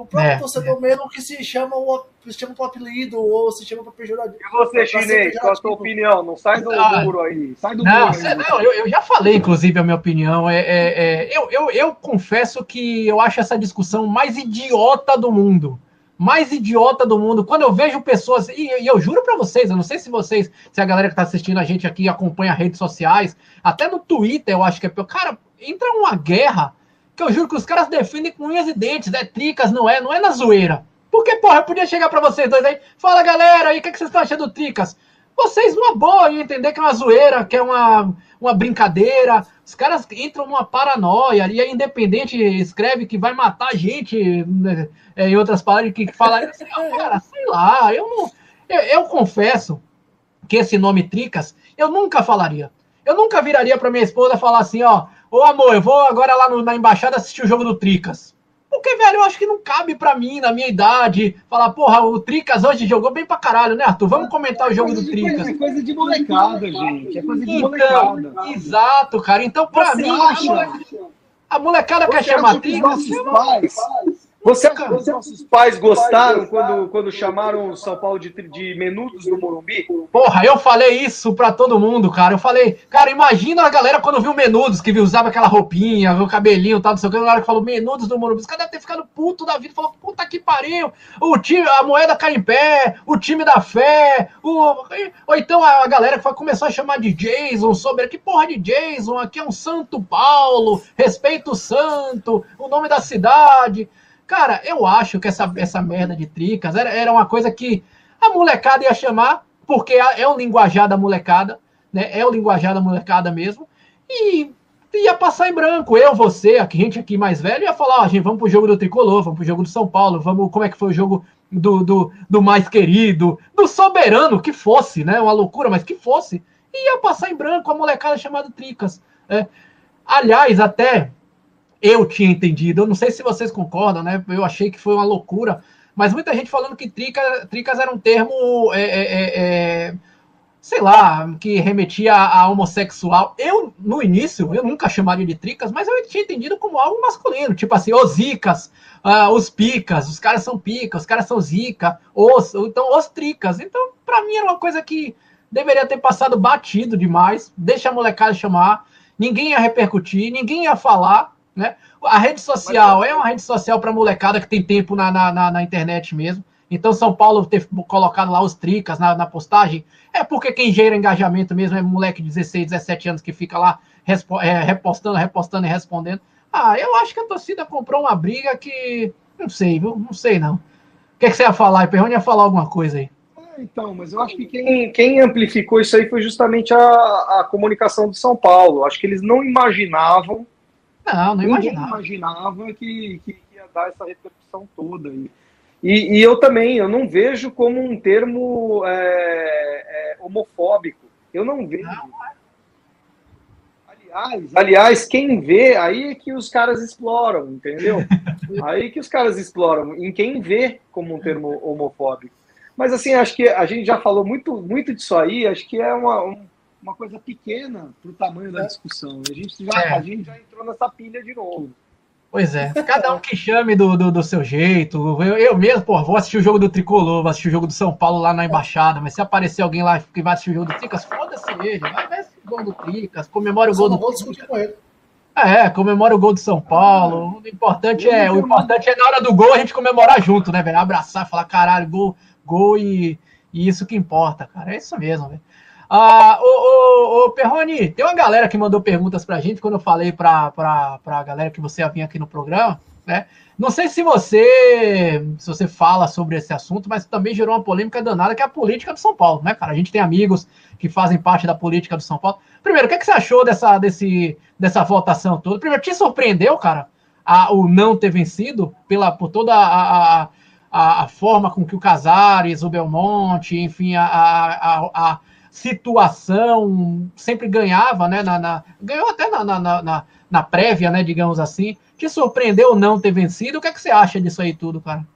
O próprio é, torcedor é. mesmo que se chama, o, se chama pro apelido ou se chama para pejorativo. E você, chinês, qual a sua opinião? Não sai do ah, muro aí. Sai do não, muro aí. Não, eu, eu, já falei, inclusive, a minha opinião. É, é, é, eu, eu, eu confesso que eu acho essa discussão mais idiota do mundo. Mais idiota do mundo. Quando eu vejo pessoas, e, e eu juro para vocês, eu não sei se vocês, se a galera que tá assistindo a gente aqui acompanha redes sociais, até no Twitter eu acho que é. Cara, entra uma guerra que eu juro que os caras defendem com unhas e dentes, é tricas, não é, não é na zoeira. Porque, porra, eu podia chegar para vocês dois aí, fala galera aí, o que, que vocês estão achando do tricas? Vocês, uma boa, iam entender que é uma zoeira, que é uma, uma brincadeira. Os caras entram numa paranoia, e a Independente escreve que vai matar a gente, né, em outras palavras, que fala, assim, cara, sei lá, eu não. Eu, eu confesso que esse nome Tricas, eu nunca falaria. Eu nunca viraria para minha esposa falar assim, ó, Ô amor, eu vou agora lá no, na embaixada assistir o jogo do Tricas. Porque, velho, eu acho que não cabe pra mim, na minha idade, falar, porra, o Tricas hoje jogou bem pra caralho, né, Arthur? Vamos comentar é o jogo do Tricas. É coisa de molecada, gente. É coisa de então, molecada. Exato, cara. Então, pra Você mim, acha? a molecada Você quer chamar Tricas. Pais, você os nossos pais gostaram quando, quando chamaram o São Paulo de, de Menudos do Morumbi? Porra, eu falei isso pra todo mundo, cara. Eu falei, cara, imagina a galera quando viu Menudos, que usava aquela roupinha, o cabelinho e tal, não sei o que. A galera que falou Menudos do Morumbi. Os caras devem ter ficado puto da vida. Falou, puta que pariu. O time, a moeda cai em pé, o time da fé. O... Ou então a galera que começou a chamar de Jason sobre. Que porra de Jason? Aqui é um Santo Paulo, respeito o santo, o nome da cidade. Cara, eu acho que essa, essa merda de tricas era, era uma coisa que a molecada ia chamar, porque é o linguajar da molecada, né? É o linguajar da molecada mesmo. E ia passar em branco. Eu, você, a gente aqui mais velho, ia falar, ó, gente, vamos pro jogo do Tricolor, vamos pro jogo do São Paulo, vamos, como é que foi o jogo do, do, do mais querido, do soberano, que fosse, né? Uma loucura, mas que fosse. E ia passar em branco a molecada chamada Tricas. É. Aliás, até eu tinha entendido. Eu não sei se vocês concordam, né? Eu achei que foi uma loucura, mas muita gente falando que trica, tricas era um termo, é, é, é, é sei lá, que remetia a, a, homossexual. Eu, no início, eu nunca chamaria de tricas, mas eu tinha entendido como algo masculino, tipo assim, os zicas, uh, os picas, os caras são picas, os caras são zica, os, então os tricas. Então, para mim era uma coisa que deveria ter passado batido demais, deixa a molecada chamar, ninguém ia repercutir, ninguém ia falar, né? A rede social é uma rede social para molecada que tem tempo na, na, na, internet mesmo. Então, São Paulo ter colocado lá os tricas na, na, postagem é porque quem gera engajamento mesmo é moleque de 16, 17 anos que fica lá é, repostando, repostando e respondendo. Ah, eu acho que a torcida comprou uma briga que. Não sei, viu? Não sei não. O que, é que você ia falar? Perrone ia falar alguma coisa aí. É, então, mas eu acho que quem, quem amplificou isso aí foi justamente a, a comunicação do São Paulo. Acho que eles não imaginavam não, não imaginava. imaginava que, que ia dar essa repercussão toda. E, e, e, eu também, eu não vejo como um termo é, é, homofóbico. Eu não vejo. Não. Aliás, aliás, quem vê, aí é que os caras exploram, entendeu? aí que os caras exploram, em quem vê como um termo homofóbico. Mas assim, acho que a gente já falou muito, muito disso aí, acho que é uma, um uma coisa pequena para o tamanho da é. discussão. A gente, já, é. a gente já entrou nessa pilha de novo. Pois é, cada um que chame do, do, do seu jeito. Eu, eu mesmo, pô, vou assistir o jogo do Tricolor, vou assistir o jogo do São Paulo lá na Embaixada, mas se aparecer alguém lá que vai assistir o jogo do Tricas, foda-se ele, vai ver esse gol do Tricas, comemora o gol do Tricas. É, comemora o gol do São Paulo. O importante é, o importante é na hora do gol a gente comemorar junto, né, velho? Abraçar, falar caralho, gol, gol e, e isso que importa, cara. É isso mesmo, velho. Ah, ô, ô, ô, Perrone, tem uma galera que mandou perguntas pra gente quando eu falei pra, pra, pra galera que você ia vir aqui no programa, né? Não sei se você se você fala sobre esse assunto, mas também gerou uma polêmica danada que é a política do São Paulo, né, cara? A gente tem amigos que fazem parte da política do São Paulo. Primeiro, o que, é que você achou dessa, desse, dessa votação toda? Primeiro, te surpreendeu, cara, a, o não ter vencido pela, por toda a, a, a forma com que o Casares, o Belmonte, enfim, a, a, a situação, sempre ganhava, né? Na, na ganhou até na, na, na, na, prévia, né? Digamos assim. Te surpreendeu não ter vencido? O que, é que você acha disso aí tudo, cara?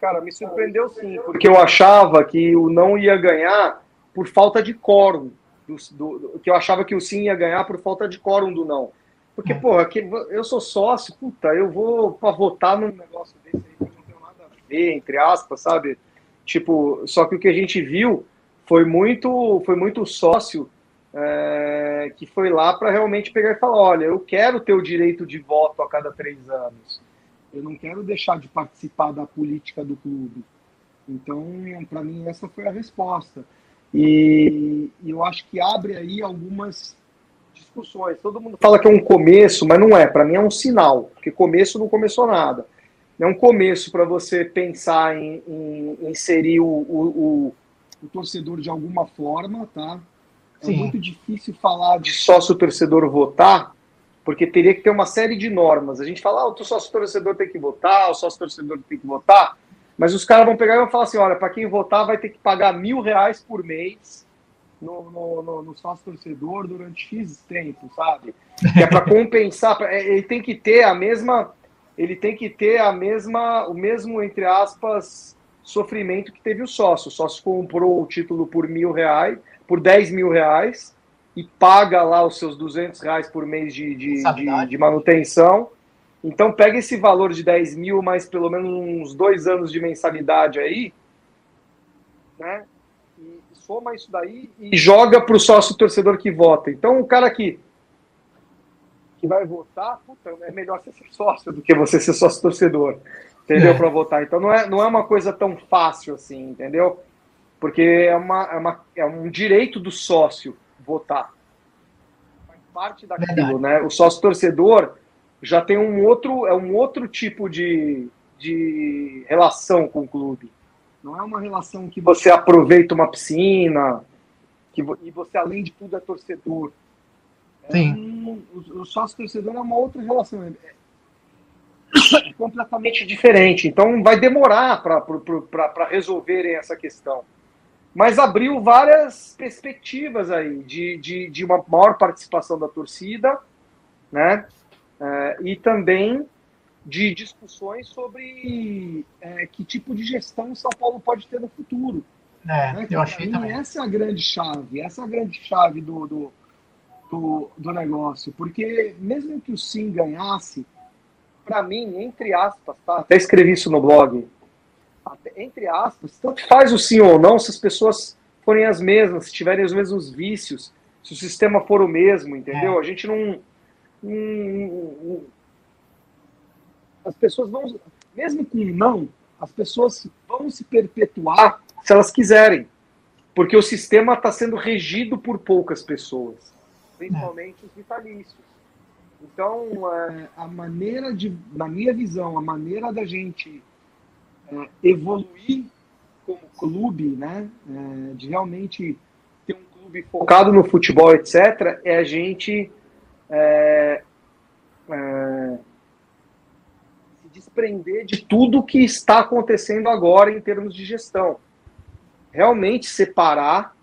Cara, me surpreendeu sim, porque eu achava que o não ia ganhar por falta de quórum. Do, do, que eu achava que o sim ia ganhar por falta de quórum do não. Porque, é. porra, que, eu sou sócio, puta, eu vou para votar num negócio desse aí que não tem nada a ver, entre aspas, sabe? Tipo, só que o que a gente viu foi muito, foi muito sócio é, que foi lá para realmente pegar e falar: olha, eu quero ter o direito de voto a cada três anos. Eu não quero deixar de participar da política do clube. Então, para mim, essa foi a resposta. E, e, eu acho que abre aí algumas discussões. Todo mundo fala que é um começo, mas não é. Para mim é um sinal, porque começo não começou nada. É um começo para você pensar em, em inserir o, o, o torcedor de alguma forma, tá? É Sim. muito difícil falar de sócio torcedor votar, porque teria que ter uma série de normas. A gente fala, ah, o sócio torcedor tem que votar, o sócio torcedor tem que votar, mas os caras vão pegar e vão falar assim: olha, para quem votar vai ter que pagar mil reais por mês no, no, no, no sócio torcedor durante X tempo, sabe? Que é para compensar, é, ele tem que ter a mesma. Ele tem que ter a mesma, o mesmo, entre aspas, sofrimento que teve o sócio. O sócio comprou o título por mil reais, por 10 mil reais, e paga lá os seus 200 reais por mês de, de, de, de manutenção. Então pega esse valor de 10 mil, mais pelo menos uns dois anos de mensalidade aí, né? E soma isso daí e joga para o sócio torcedor que vota. Então o cara que, que vai votar, puta, é melhor ser sócio do que você ser sócio torcedor entendeu? É. Para votar. Então não é, não é uma coisa tão fácil assim, entendeu? Porque é, uma, é, uma, é um direito do sócio votar. Faz parte daquilo, Verdade. né? O sócio torcedor já tem um outro, é um outro tipo de, de relação com o clube. Não é uma relação que você aproveita uma piscina que, e você, além de tudo, é torcedor. É Sim. Um, o, o sócio torcedor é uma outra relação. É, completamente diferente. Então vai demorar para resolverem essa questão. Mas abriu várias perspectivas aí de, de, de uma maior participação da torcida, né? É, e também de discussões sobre é, que tipo de gestão o São Paulo pode ter no futuro. É, né? eu achei também. Essa é a grande chave, essa é a grande chave do, do, do, do negócio. Porque mesmo que o Sim ganhasse, para mim, entre aspas, tá? até escrevi isso no blog, entre aspas, tanto faz o sim ou não se as pessoas forem as mesmas, se tiverem os mesmos vícios, se o sistema for o mesmo, entendeu? É. A gente não, não, As pessoas vão. Mesmo com não, as pessoas vão se perpetuar se elas quiserem. Porque o sistema está sendo regido por poucas pessoas, principalmente os vitalícios. Então, a maneira de, na minha visão, a maneira da gente é, evoluir como clube, né, é, de realmente ter um clube focado no futebol, etc., é a gente é, é, se desprender de tudo que está acontecendo agora em termos de gestão. Realmente separar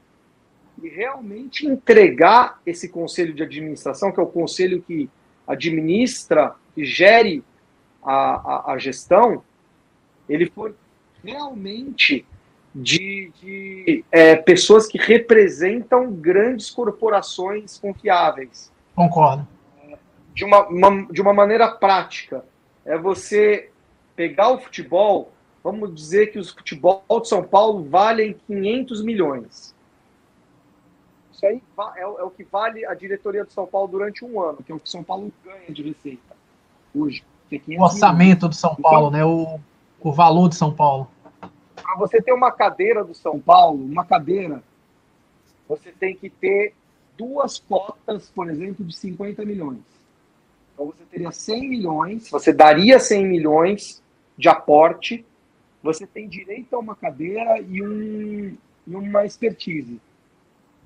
e realmente entregar esse conselho de administração, que é o conselho que administra e gere a, a, a gestão, ele for realmente de, de é, pessoas que representam grandes corporações confiáveis. Concordo. de uma, uma, de uma maneira prática. É você pegar o futebol, vamos dizer que os futebol de São Paulo valem 500 milhões. Isso aí é, é o que vale a diretoria de São Paulo durante um ano, que é o que São Paulo ganha de receita hoje. O orçamento do São Paulo, então, né? O, o valor de São Paulo. Para você ter uma cadeira do São Paulo, uma cadeira, você tem que ter duas cotas, por exemplo, de 50 milhões. Então você teria 100 milhões, você daria 100 milhões de aporte, você tem direito a uma cadeira e, um, e uma expertise.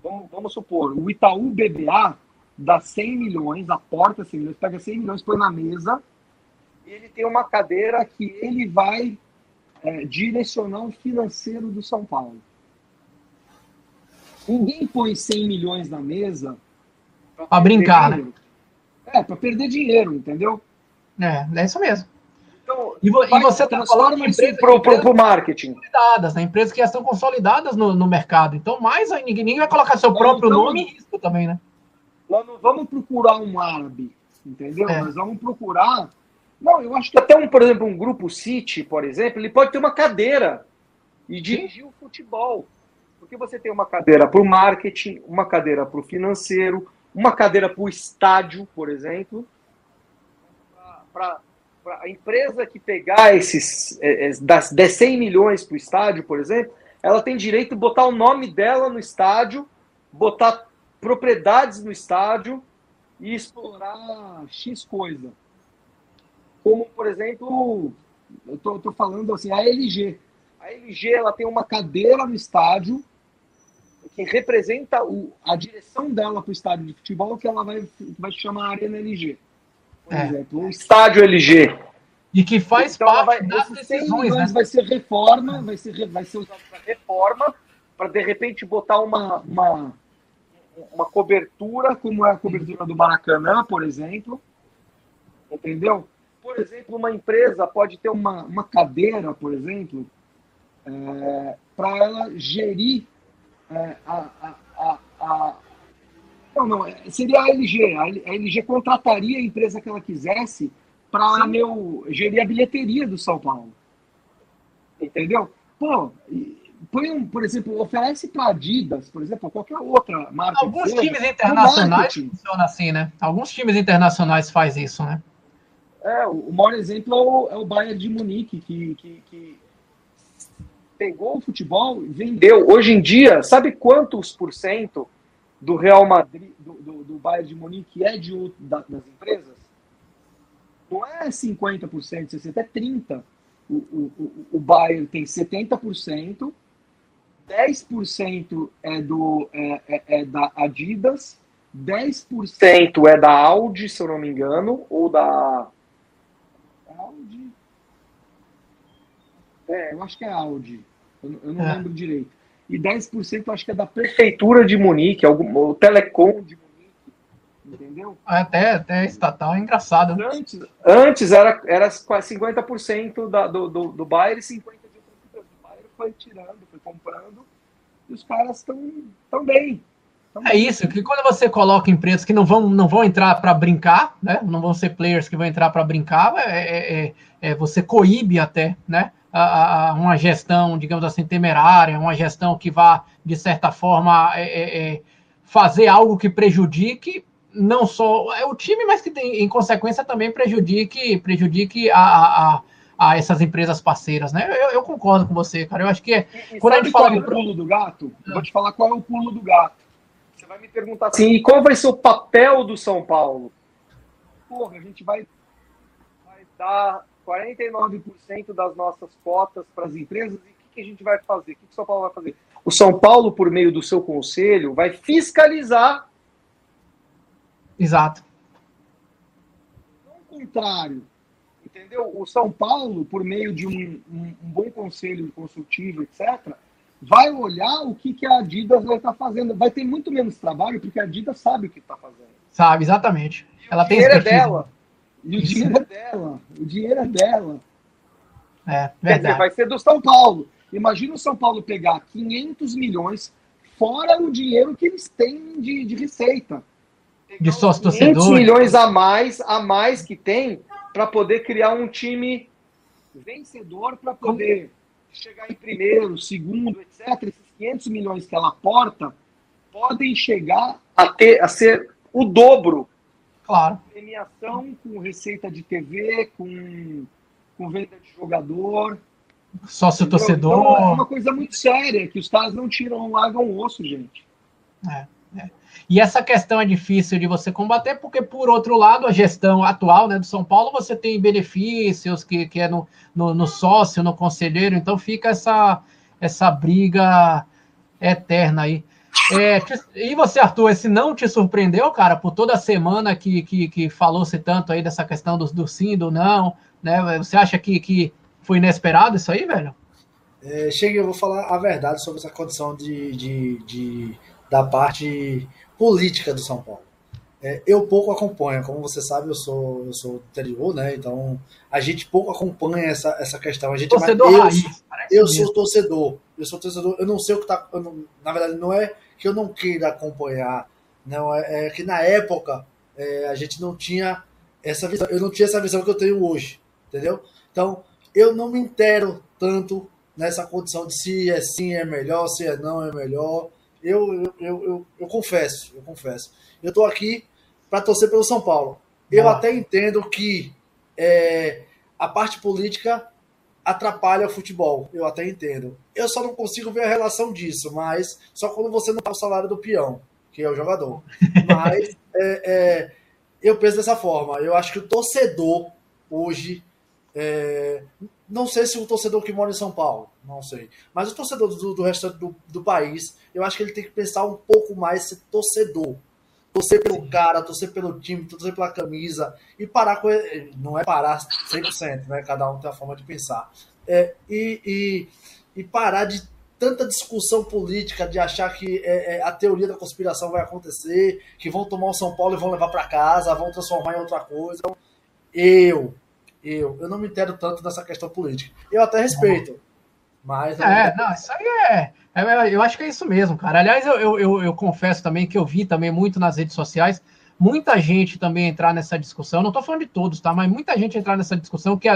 Vamos, vamos supor, o Itaú BBA dá 100 milhões, aporta 100 milhões, pega 100 milhões, põe na mesa, e ele tem uma cadeira que ele vai é, direcionar o financeiro do São Paulo. Ninguém põe 100 milhões na mesa para brincar, dinheiro. né? É, para perder dinheiro, entendeu? É, é isso mesmo. Então, e, e você transforma tá isso para o marketing. Consolidadas, né? Empresas que já estão consolidadas no, no mercado. Então, mais ninguém, ninguém vai colocar seu próprio então, nome em risco também, né? Nós não vamos procurar um árabe, entendeu? É. Nós vamos procurar. Não, eu acho que até um, por exemplo, um grupo City, por exemplo, ele pode ter uma cadeira e dirigir o futebol. Porque você tem uma cadeira para o marketing, uma cadeira para o financeiro, uma cadeira para o estádio, por exemplo. Para a empresa que pegar esses é, é, das, 100 milhões para o estádio, por exemplo, ela tem direito de botar o nome dela no estádio, botar propriedades no estádio e explorar X coisa. Como, por exemplo, eu estou falando assim, a LG. A LG ela tem uma cadeira no estádio que representa o, a direção dela para o estádio de futebol, que ela vai, vai chamar Arena LG. Por é. exemplo, o estádio LG. E que faz então, parte vai, das decisões, né? Vai ser reforma, vai ser, vai ser usado para reforma, para de repente botar uma, uma, uma cobertura, como é a cobertura do Maracanã, por exemplo. Entendeu? Por exemplo, uma empresa pode ter uma, uma cadeira, por exemplo, é, para ela gerir é, a, a, a, a, Não, não, é, seria a LG. A LG contrataria a empresa que ela quisesse para meu gerir a bilheteria do São Paulo. Entendeu? Pô, põe um, por exemplo, oferece para Adidas, por exemplo, qualquer outra marca. Alguns times internacionais funcionam assim, né? Alguns times internacionais faz isso, né? É, o maior exemplo é o, é o Bayern de Munique, que, que, que pegou o futebol e vendeu. Hoje em dia, sabe quantos por cento do Real Madrid, do, do, do Bayern de Munique é de, da, das empresas? Não é 50%, 60%, é 30%. O, o, o Bayern tem 70%, 10% é, do, é, é, é da Adidas, 10% é da Audi, se eu não me engano, ou da. Audi? É, eu acho que é Audi. Eu, eu não é. lembro direito. E 10% eu acho que é da Prefeitura de Munique, algum, o Telecom de Munique. Entendeu? Até, até estatal é engraçado. Né? Antes, antes era, era 50% da, do, do, do Bayer e 50% de outras empresas. O Bayer foi tirando, foi comprando, e os caras estão tão bem. Tão é bem. isso, que quando você coloca empresas que não vão, não vão entrar para brincar, né? Não vão ser players que vão entrar para brincar, é, é, é, é, você coíbe até, né? A, a, uma gestão, digamos assim, temerária, uma gestão que vá, de certa forma, é, é, é, fazer algo que prejudique não só é o time, mas que tem, em consequência também prejudique, prejudique a, a, a essas empresas parceiras, né? Eu, eu, concordo com você, cara. Eu acho que é, e, quando a gente fala é o pulo do gato, é. vou te falar qual é o pulo do gato. Você vai me perguntar assim, e qual vai ser o papel do São Paulo? Porra, a gente vai, vai dar 49% das nossas cotas para as empresas. E o que, que, a gente vai fazer? O que, que o São Paulo vai fazer? O São Paulo, por meio do seu conselho, vai fiscalizar. Exato. Não o contrário. Entendeu? O São Paulo, por meio de um, um, um bom conselho consultivo, etc., vai olhar o que, que a Adidas vai estar tá fazendo. Vai ter muito menos trabalho, porque a Adidas sabe o que está fazendo. Sabe, exatamente. E Ela tem é dela. E o dinheiro é dela. O dinheiro é dela. É, verdade. Dizer, vai ser do São Paulo. Imagina o São Paulo pegar 500 milhões, fora o dinheiro que eles têm de, de receita. de sócio torcedor. milhões a mais, a mais que tem para poder criar um time vencedor para poder chegar em primeiro, segundo, etc. Esses 500 milhões que ela aporta podem chegar a ter a ser o dobro. Claro. Premiação com receita de TV, com, com venda de jogador. Sócio entendeu? torcedor. Então, é uma coisa muito séria que os caras não tiram, largam o osso, gente. É, é. E essa questão é difícil de você combater, porque, por outro lado, a gestão atual né, do São Paulo, você tem benefícios que, que é no, no, no sócio, no conselheiro, então fica essa, essa briga eterna aí. É, te, e você, Arthur, esse não te surpreendeu, cara, por toda semana que, que, que falou-se tanto aí dessa questão do, do sim, do não, né? Você acha que, que foi inesperado isso aí, velho? É, cheguei, eu vou falar a verdade sobre essa condição de, de, de da parte política do São Paulo. É, eu pouco acompanho, como você sabe, eu sou eu sou interior, né? Então a gente pouco acompanha essa, essa questão. A gente torcedor eu, raiz, eu sou torcedor, eu sou torcedor. Eu não sei o que tá. Não, na verdade, não é que eu não queira acompanhar, não é, é que na época é, a gente não tinha essa visão. Eu não tinha essa visão que eu tenho hoje, entendeu? Então eu não me intero tanto nessa condição de se é sim é melhor, se é não é melhor. Eu, eu, eu, eu, eu confesso, eu confesso. Eu estou aqui para torcer pelo São Paulo. Eu Ah. até entendo que é, a parte política atrapalha o futebol. Eu até entendo. Eu só não consigo ver a relação disso, mas só quando você não dá o salário do peão, que é o jogador. Mas é, é, eu penso dessa forma. Eu acho que o torcedor hoje. é, não sei se o torcedor que mora em São Paulo, não sei. Mas o torcedor do, do restante do, do país, eu acho que ele tem que pensar um pouco mais ser torcedor. Torcer pelo cara, torcer pelo time, torcer pela camisa e parar com. Não é parar 100%, né? Cada um tem a forma de pensar. É, e, e, e parar de tanta discussão política, de achar que é, é, a teoria da conspiração vai acontecer, que vão tomar o São Paulo e vão levar para casa, vão transformar em outra coisa. Eu, eu, eu não me entendo tanto nessa questão política. Eu até respeito, mas. É, não, isso aí é, é- Eu acho que é isso mesmo, cara. Aliás, eu, eu, eu, eu confesso também que eu vi também muito nas redes sociais muita gente também entrar nessa discussão. Não tô falando de todos, tá? Mas muita gente entrar nessa discussão que,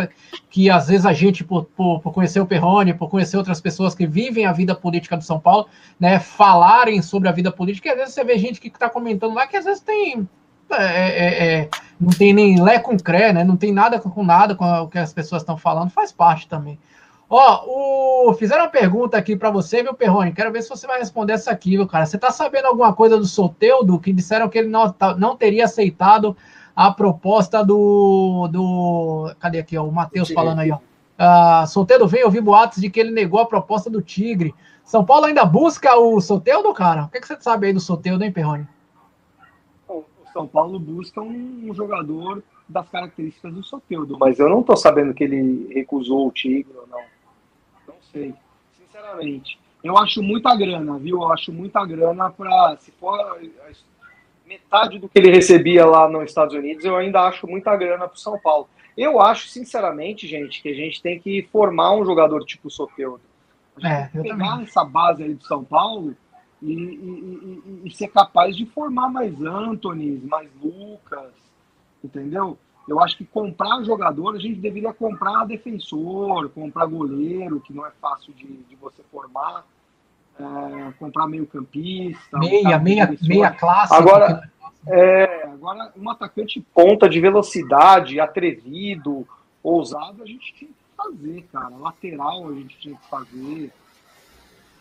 que às vezes a gente, por, por, por conhecer o Perrone, por conhecer outras pessoas que vivem a vida política do São Paulo, né, falarem sobre a vida política, e às vezes você vê gente que tá comentando lá que às vezes tem. é, é, é, não tem nem lé com cré, né? Não tem nada com nada com o que as pessoas estão falando, faz parte também. Ó, o... fizeram uma pergunta aqui para você, viu, Perrone? Quero ver se você vai responder essa aqui, viu, cara? Você tá sabendo alguma coisa do Soteudo? Que disseram que ele não, tá- não teria aceitado a proposta do. do... Cadê aqui, ó? O Matheus falando aí, ó. Ah, Soteudo veio ouvir boatos de que ele negou a proposta do Tigre. São Paulo ainda busca o Soteudo, cara? O que, que você sabe aí do Soteudo, hein, Perrone? O São Paulo busca um, um jogador das características do Soteudo, mas eu não tô sabendo que ele recusou o Tigre ou não. Sei, sinceramente. Eu acho muita grana, viu? Eu acho muita grana para se for metade do que ele recebia lá nos Estados Unidos, eu ainda acho muita grana pro São Paulo. Eu acho, sinceramente, gente, que a gente tem que formar um jogador tipo o Soteudo. É, pegar também. essa base aí do São Paulo e, e- e- e ser capaz de formar mais Anthony, mais Lucas, entendeu? Eu acho que comprar jogador, a gente deveria comprar defensor, comprar goleiro, que não é fácil de, de você formar, é, comprar meio campista. Meia, meia, defensor. meia classe. Agora- É, agora um atacante ponta de velocidade, atrevido, ousado, a gente tinha que fazer, cara. Lateral a gente tinha que fazer.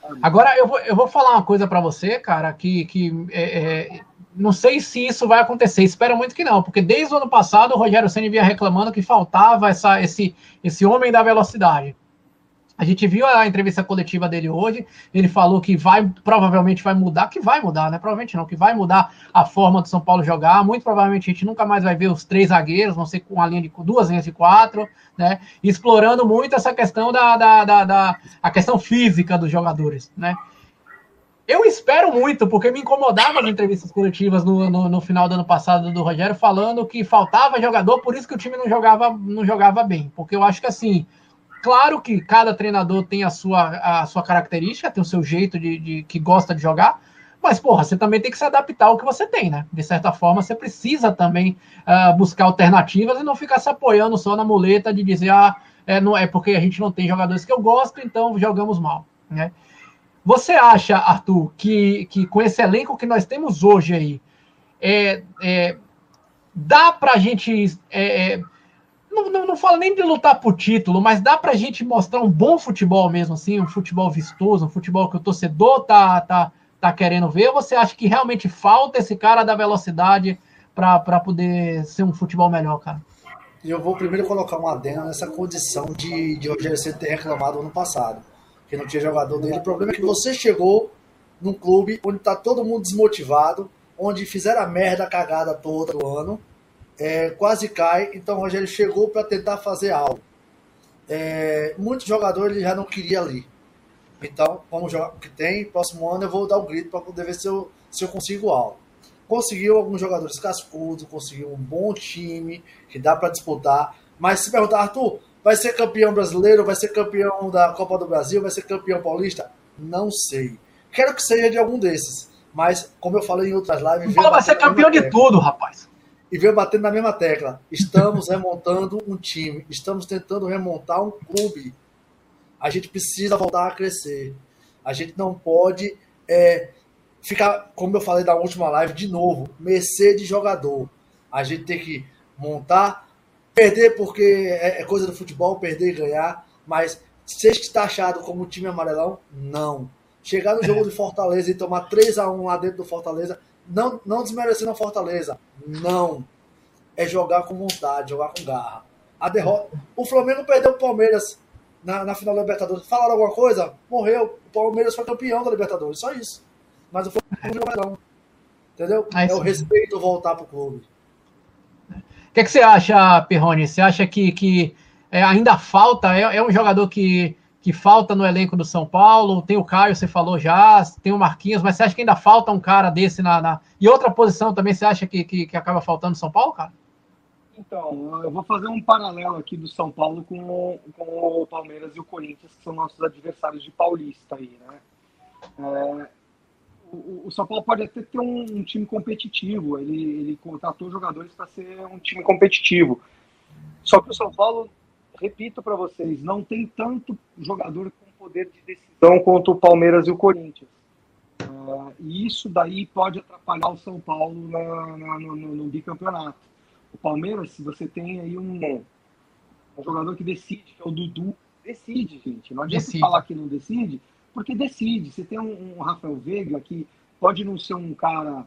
sabe? Agora eu vou, eu vou falar uma coisa para você, cara, que, que é, é, não sei se isso vai acontecer. Espero muito que não, porque desde o ano passado o Rogério Ceni vinha reclamando que faltava essa, esse, esse homem da velocidade. A gente viu a entrevista coletiva dele hoje. Ele falou que vai, provavelmente vai mudar, que vai mudar, né? Provavelmente não, que vai mudar a forma do São Paulo jogar. Muito provavelmente a gente nunca mais vai ver os três zagueiros, vão ser com uma linha de duas linhas de quatro, né? Explorando muito essa questão da, da, da, da a questão física dos jogadores, né? Eu espero muito, porque me incomodava as entrevistas coletivas no, no, no final do ano passado do Rogério falando que faltava jogador, por isso que o time não jogava, não jogava bem. Porque eu acho que assim, claro que cada treinador tem a sua, a sua característica, tem o seu jeito de, de que gosta de jogar, Mas, porra, você também tem que se adaptar ao que você tem, né? De certa forma, você precisa também uh, buscar alternativas e não ficar se apoiando só na muleta de dizer, ah, é, não, é porque a gente não tem jogadores que eu gosto, então jogamos mal, né? Você acha, Arthur, que, que com esse elenco que nós temos hoje aí, é, é, dá pra gente. É, é não, não, não falo nem de lutar por título, mas dá pra gente mostrar um bom futebol mesmo, assim, um futebol vistoso, um futebol que o torcedor tá, tá, tá querendo ver? Ou você acha que realmente falta esse cara da velocidade para poder ser um futebol melhor, cara? Eu vou primeiro colocar uma adenda nessa condição de, de Rogério Ceni ter reclamado ano passado, que não tinha jogador dele. O problema é que você chegou num clube onde tá todo mundo desmotivado, onde fizeram a merda, a cagada toda do ano, é, quase cai. Então o Rogério chegou para tentar fazer algo. É, muitos jogadores ele já não queria ali. Então, vamos jogar o que tem. Próximo ano eu vou dar o grito para poder ver se eu, se eu consigo algo. Conseguiu alguns jogadores cascudos, conseguiu um bom time que dá para disputar. Mas se perguntar, Arthur, vai ser campeão brasileiro, vai ser campeão da Copa do Brasil, vai ser campeão paulista? Não sei. Quero que seja de algum desses. Mas, como eu falei em outras lives. Fala, vai ser campeão de tudo, rapaz. E veio batendo na mesma tecla. Estamos remontando um time. Estamos tentando remontar um clube. A gente precisa voltar a crescer. A gente não pode é, ficar, como eu falei da última live, de novo, mercê de jogador. A gente tem que montar, perder porque é, é coisa do futebol, perder e ganhar, mas ser taxado como time amarelão, não. Chegar no jogo de Fortaleza e tomar 3 a 1 lá dentro do Fortaleza, não, não desmerecendo a Fortaleza, não. É jogar com vontade, jogar com garra. A derrota. O Flamengo perdeu o Palmeiras na, na final da Libertadores. Falaram alguma coisa? Morreu. O Palmeiras foi campeão da Libertadores, só isso. Mas o Flamengo não. Entendeu? Aí, é o respeito voltar pro clube. O que, que você acha, Perrone? Você acha que, que é, ainda falta? É, é um jogador que que falta no elenco do São Paulo. Tem o Caio, você falou já, tem o Marquinhos, mas você acha que ainda falta um cara desse na. na... E outra posição também você acha que, que, que, acaba faltando no São Paulo, cara? Então, eu vou fazer um paralelo aqui do São Paulo com, com o Palmeiras e o Corinthians, que são nossos adversários de Paulista aí, né? É, o, o, São Paulo pode até ter um, um time competitivo, ele, ele contratou jogadores para ser um time competitivo. Só que o São Paulo repito para vocês, não tem tanto jogador com poder de decisão quanto o Palmeiras e o Corinthians. Uh, e isso daí pode atrapalhar o São Paulo na, na, no, no, bicampeonato. O Palmeiras, se você tem aí um, um, jogador que decide, que é o Dudu, decide, gente. Não adianta decide. falar que não decide, porque decide. Você tem um, um Rafael Veiga que pode não ser um cara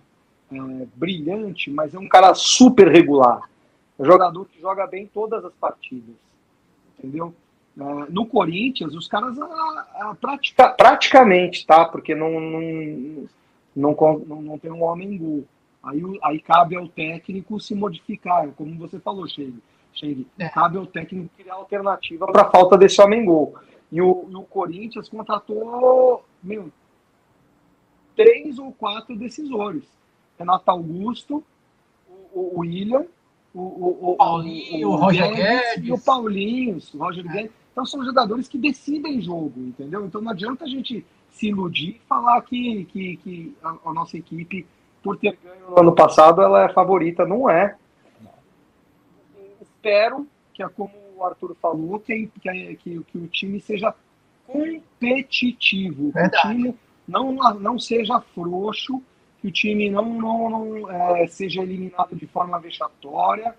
é, brilhante, mas é um cara super regular. É um jogador que joga bem todas as partidas entendeu? Uh, no Corinthians, os caras uh, pratica, praticamente, tá? Porque não, não, não, não, não tem um homem gol. Aí, aí cabe ao técnico se modificar, como você falou, Chegue. Chegue é. Cabe ao técnico criar alternativa para a falta desse homem gol. E o, e o Corinthians contratou meu, três ou quatro decisores. Renato Augusto, o, o William o, o, o, Paulinho, o, o Roger Guedes, Guedes, e o Paulinho, o Roger é. Guedes. Então são jogadores que decidem jogo, entendeu? Então não adianta a gente se iludir e falar que, que, que a, a, nossa equipe, por ter ganho no ano passado, ela é favorita. Não é. Espero que, é como o Arthur falou, que, que, que, que o time seja competitivo. Que o time não, não seja frouxo que o time não, não, não é, seja eliminado de forma vexatória.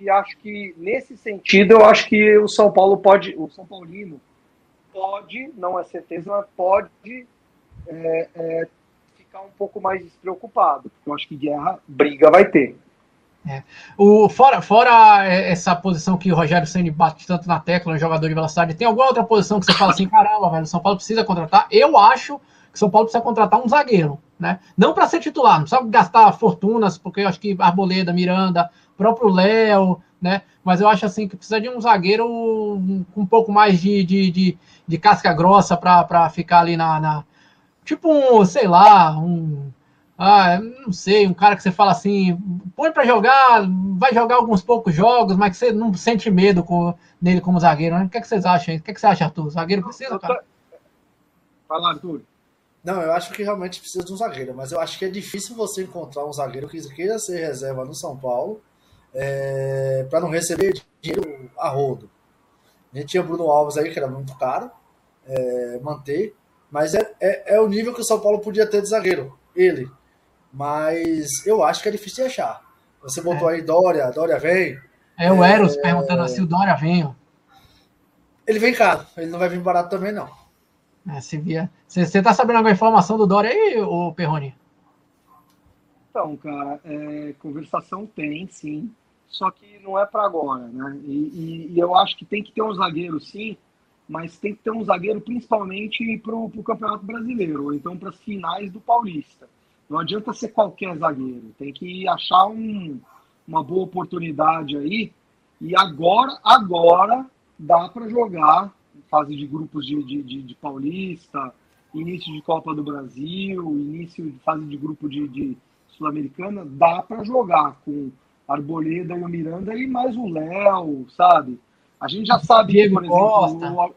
E acho que, nesse sentido, eu acho que o São Paulo pode, o São Paulino pode, não é certeza, mas pode é, é, ficar um pouco mais despreocupado, porque eu acho que guerra, briga vai ter. É. O, fora, fora essa posição que o Rogério Senni bate tanto na tecla, um jogador de velocidade, tem alguma outra posição que você fala assim, caramba, velho, o São Paulo precisa contratar? Eu acho que o São Paulo precisa contratar um zagueiro né? Não para ser titular, não precisa gastar fortunas, porque eu acho que Arboleda, Miranda, próprio Léo, né? Mas eu acho assim que precisa de um zagueiro com um pouco mais de, de, de, de casca grossa para ficar ali na, na, Tipo um, sei lá, um. Ah, não sei, um cara que você fala assim, põe para jogar, vai jogar alguns poucos jogos, mas que você não sente medo com, nele como zagueiro, né? O que, é que vocês acham? O que, é que você acha, Arthur? Zagueiro precisa, cara? Fala, Arthur. Não, eu acho que realmente precisa de um zagueiro, mas eu acho que é difícil você encontrar um zagueiro que queira ser reserva no São Paulo é, para não receber dinheiro a rodo. A gente tinha Bruno Alves aí, que era muito caro é, manter, mas é, é, é, o nível que o São Paulo podia ter de zagueiro, ele. Mas eu acho que é difícil de achar. Você botou é. aí Dória, Dória vem. É o Eros perguntando se o Dória vem. Ele vem caro, ele não vai vir barato também, não. É, se via. Você, você tá sabendo alguma informação do Dória aí, ô Perrone? Então, cara, é, conversação tem, sim. Só que não é para agora, né? E, e, e, eu acho que tem que ter um zagueiro, sim, mas tem que ter um zagueiro principalmente para o Campeonato Brasileiro, ou então para as finais do Paulista. Não adianta ser qualquer zagueiro, tem que achar um, uma boa oportunidade aí. E agora, agora dá para jogar fase de grupos de, de, de, de, Paulista, início de Copa do Brasil, início de fase de grupo de, de Sul-Americana, dá para jogar com Arboleda e o Miranda e mais o Léo, sabe? A gente já sabe Diego que, por exemplo, o,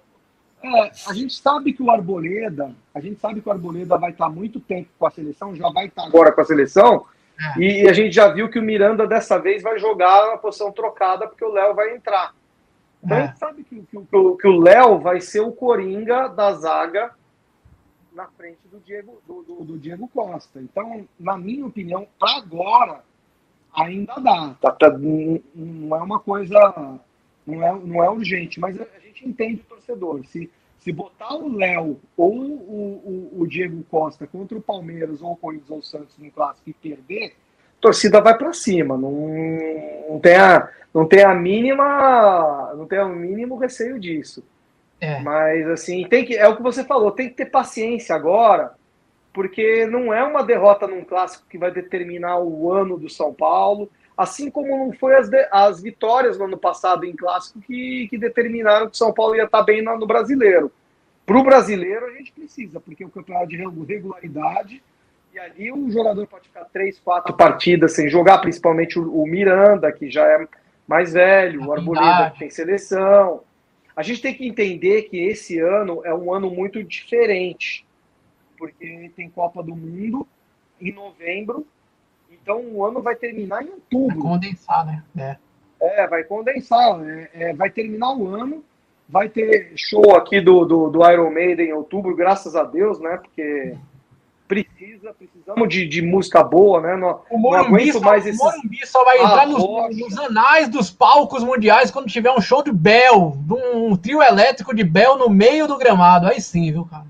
é, a gente sabe que o Arboleda, a gente sabe que o Arboleda vai estar muito tempo com a seleção, já vai estar agora com a seleção, é. e a gente já viu que o Miranda dessa vez vai jogar na posição trocada porque o Léo vai entrar. Então é. a gente sabe que, que, que o Léo vai ser o Coringa da zaga na frente do Diego, do, do, do Diego Costa. Então, na minha opinião, para agora, ainda dá. Tá, tá, não é uma coisa. Não é, não é urgente, mas a gente entende o torcedor. Se, se botar o Léo ou o, o, o, Diego Costa contra o Palmeiras ou o Corinthians ou o Santos no clássico e perder, a torcida vai para cima. Não, não tem a não tem a mínima, não tem o mínimo receio disso. É. Mas assim, tem que, é o que você falou, tem que ter paciência agora, porque não é uma derrota num clássico que vai determinar o ano do São Paulo, assim como não foi as, de, as vitórias no ano passado em clássico que, que determinaram que o São Paulo ia estar bem no, no brasileiro. Para o brasileiro a gente precisa, porque é um campeonato de regularidade e ali o jogador pode ficar três, quatro partidas sem jogar, principalmente o, o Miranda, que já é mais velho, o Arboleda que tem seleção. A gente tem que entender que esse ano é um ano muito diferente, porque tem Copa do Mundo em novembro, então o ano vai terminar em outubro. Vai condensar, né? É, é vai condensar, é, é, vai terminar o ano, vai ter show aqui do, do, do Iron Maiden em outubro, graças a Deus, né? Porque precisa, precisamos de, de música boa, né? Não, o Morumbi, não só, mais esse... Morumbi só vai entrar nos, nos, anais dos palcos mundiais quando tiver um show de Bel, um trio elétrico de Bel no meio do gramado. Aí sim, viu, cara?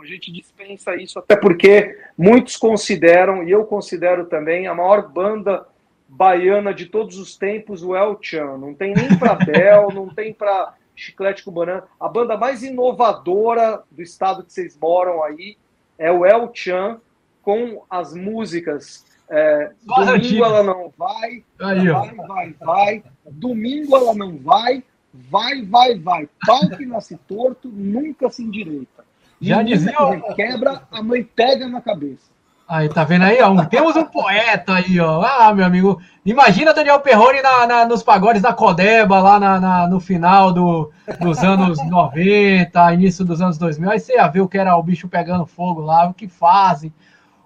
a gente dispensa isso até porque muitos consideram, e eu considero também, a maior banda baiana de todos os tempos, o El Chan. Não tem nem para Bel, não tem para Chiclete com Banana. A banda mais inovadora do estado que vocês moram aí é o El Chan com as músicas é, Domingo ela não vai, Aí, vai, vai, vai. Domingo ela não vai, vai, vai, vai. Pau que nasce torto, nunca se endireita. Já dizia. Quebra, a mãe pega na cabeça. Aí, tá vendo aí? Ó, temos um poeta aí, ó. Ah, meu amigo. Imagina Daniel Perrone na, na, nos pagodes da Codeba, lá na, na, no final do, dos anos 90, início dos anos 2000. Aí você ia ver o que era o bicho pegando fogo lá, o que fazem.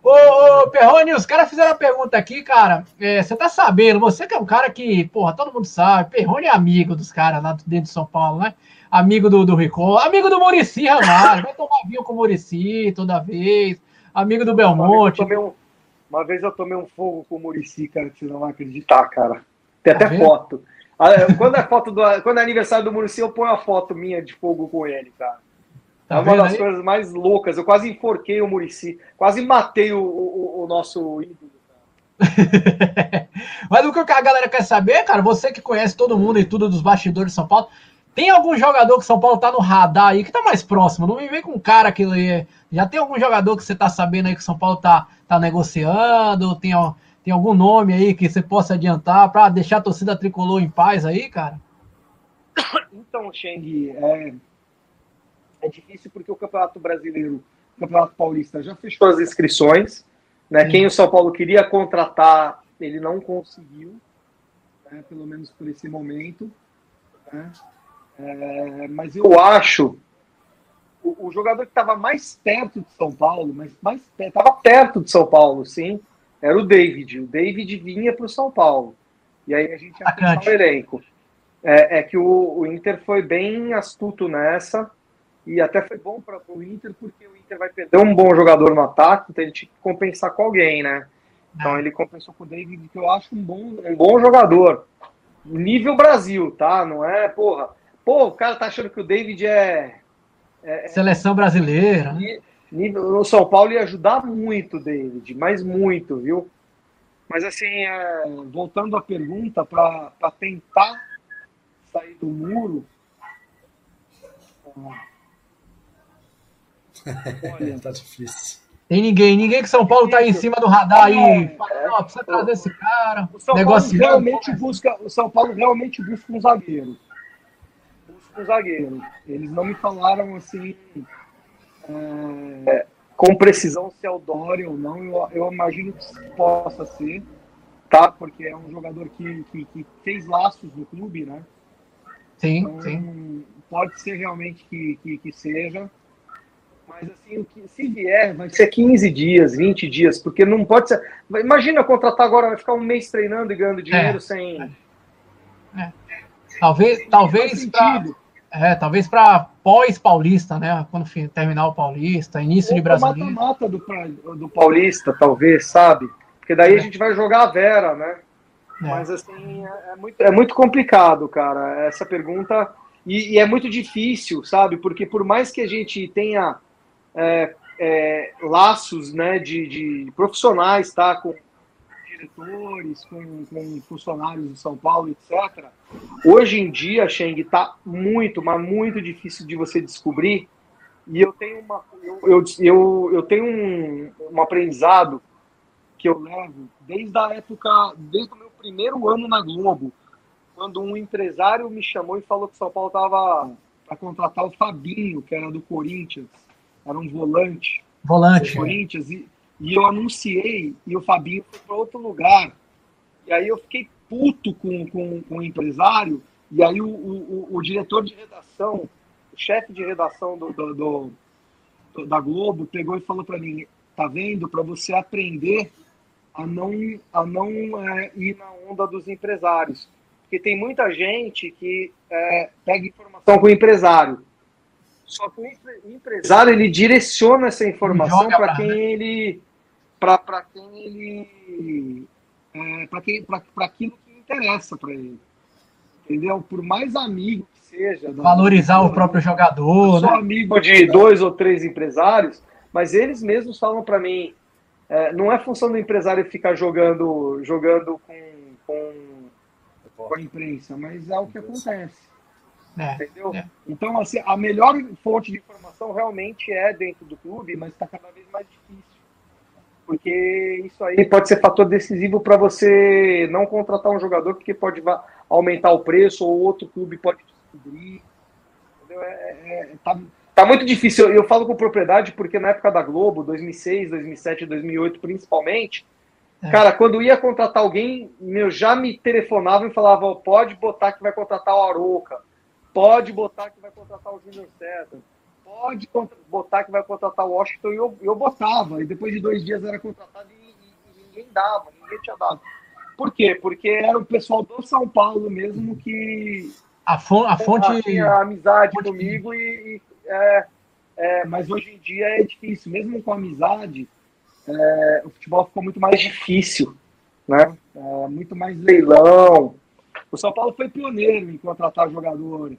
Ô, ô Perrone, os caras fizeram a pergunta aqui, cara. É, você tá sabendo, você que é um cara que, porra, todo mundo sabe, Perrone é amigo dos caras lá dentro de São Paulo, né? Amigo do, do Rico, amigo do Murici Ramalho, vai tomar vinho com o Murici toda vez amigo do Belmonte. Uma vez, um, uma vez eu tomei um fogo com o Murici, cara, que você não vai acreditar, cara. Tem até tá foto. Ah, é, quando é, foto do, quando é aniversário do Murici, eu ponho a foto minha de fogo com ele, cara. Tá é uma das aí? coisas mais loucas. Eu quase enforquei o Murici. Quase matei o, o, o nosso ídolo. Mas o que a galera quer saber, cara, você que conhece todo mundo e tudo dos bastidores de São Paulo, tem algum jogador que São Paulo tá no radar aí, que tá mais próximo? Não me vem com um cara que já tem algum jogador que você tá sabendo aí que São Paulo tá, tá negociando? Tem, tem algum nome aí que você possa adiantar para deixar a torcida tricolor em paz aí, cara? Então, Cheng, é, é difícil porque o Campeonato Brasileiro, o Campeonato Paulista já fechou as inscrições. Né? Quem o São Paulo queria contratar, ele não conseguiu, né? pelo menos por esse momento. Né? É, mas eu acho o, o jogador que estava mais perto de São Paulo, mas mais estava perto de São Paulo, sim, era o David. O David vinha para o São Paulo. E aí a gente ia o elenco. É, é que o, o, Inter foi bem astuto nessa e até foi bom para o Inter porque o Inter vai perder um bom jogador no ataque, então ele tinha que compensar com alguém, né? Então é. ele compensou com o David, que eu acho um bom, um bom jogador. Nível Brasil, tá? Não é, porra. Pô, o cara tá achando que o David é. é, é Seleção brasileira. Né? Nível, no São Paulo ia ajudar muito o David, mas muito, viu? Mas assim, é, voltando à pergunta, para tentar sair do muro. Olha, tá difícil. Tem ninguém, ninguém que São Paulo tá aí em cima do radar aí. É, Fala, precisa trazer esse cara. O São Paulo realmente busca, o São Paulo realmente busca um zagueiro. Busca um zagueiro. Eles não me falaram assim é, com precisão se é o Dória ou não. Eu, eu imagino que possa ser, tá? Porque é um jogador que, que, que fez laços no clube, né? Sim, então, sim. Pode ser realmente que, que, que seja. Mas assim, o que, se vier, vai ser 15 dias, 20 dias, porque não pode ser. Imagina contratar agora, vai ficar um mês treinando e ganhando dinheiro é, sem. É. Talvez, talvez para é, talvez para pós-paulista, né? Quando terminar o paulista, início Ou de brasileiro. mata-mata do, do paulista, talvez, sabe? Porque daí é. a gente vai jogar a Vera, né? É. Mas assim, é, é, muito, é muito complicado, cara, essa pergunta. E, e, é muito difícil, sabe? Porque por mais que a gente tenha é, é, laços né, de, de, profissionais, tá? Com diretores, com, com, funcionários de São Paulo, etc. Hoje em dia, Cheng, está muito, mas muito difícil de você descobrir. E eu tenho uma, eu, eu, eu, tenho um, um aprendizado que eu levo desde a época, desde o meu primeiro ano na Globo, quando um empresário me chamou e falou que São Paulo estava para contratar o Fabinho, que era do Corinthians era um volante. Volante. Do Corinthians, e, e eu anunciei, e o Fabinho foi para outro lugar. E aí eu fiquei puto com, com, com o empresário, e aí o, o, o diretor de redação, o chefe de redação do, do, do, da Globo, pegou e falou para mim: tá vendo? Para você aprender a não, a não é, ir na onda dos empresários. Porque tem muita gente que é, pega informação com o empresário só que o empresário ele direciona essa informação para quem ele para quem ele é, para quem para aquilo que interessa para ele. Entendeu? Por mais amigo que seja, valorizar o próprio jogador, sou né? amigo de dois ou três empresários, mas eles mesmos falam para mim, é, não é função do empresário ficar jogando jogando com, com, com a imprensa, mas é o que acontece. É, entendeu? É. Então, assim, a melhor fonte de informação realmente é dentro do clube, mas está cada vez mais difícil. Porque isso aí pode ser fator decisivo para você não contratar um jogador, porque pode aumentar o preço, ou outro clube pode descobrir. Entendeu? É, é, é tá, tá muito difícil. Eu, eu falo com propriedade porque na época da Globo, 2006, 2007, 2008 principalmente, é. Cara, quando ia contratar alguém, meu, já me telefonava e falava, pode botar que vai contratar o Aroca Pode botar que vai contratar o Júnior César. Pode botar que vai contratar o Washington. E eu, eu botava. E depois de dois dias era contratado e, e, e ninguém dava, ninguém tinha dado. Por quê? Porque era o pessoal do São Paulo mesmo que. A, fon a fonte. Tinha amizade fonte... comigo e. e é, é, mas hoje em dia é difícil. Mesmo com amizade, é, o futebol ficou muito mais difícil. Né? É, muito mais leilão o São Paulo foi pioneiro em contratar jogadores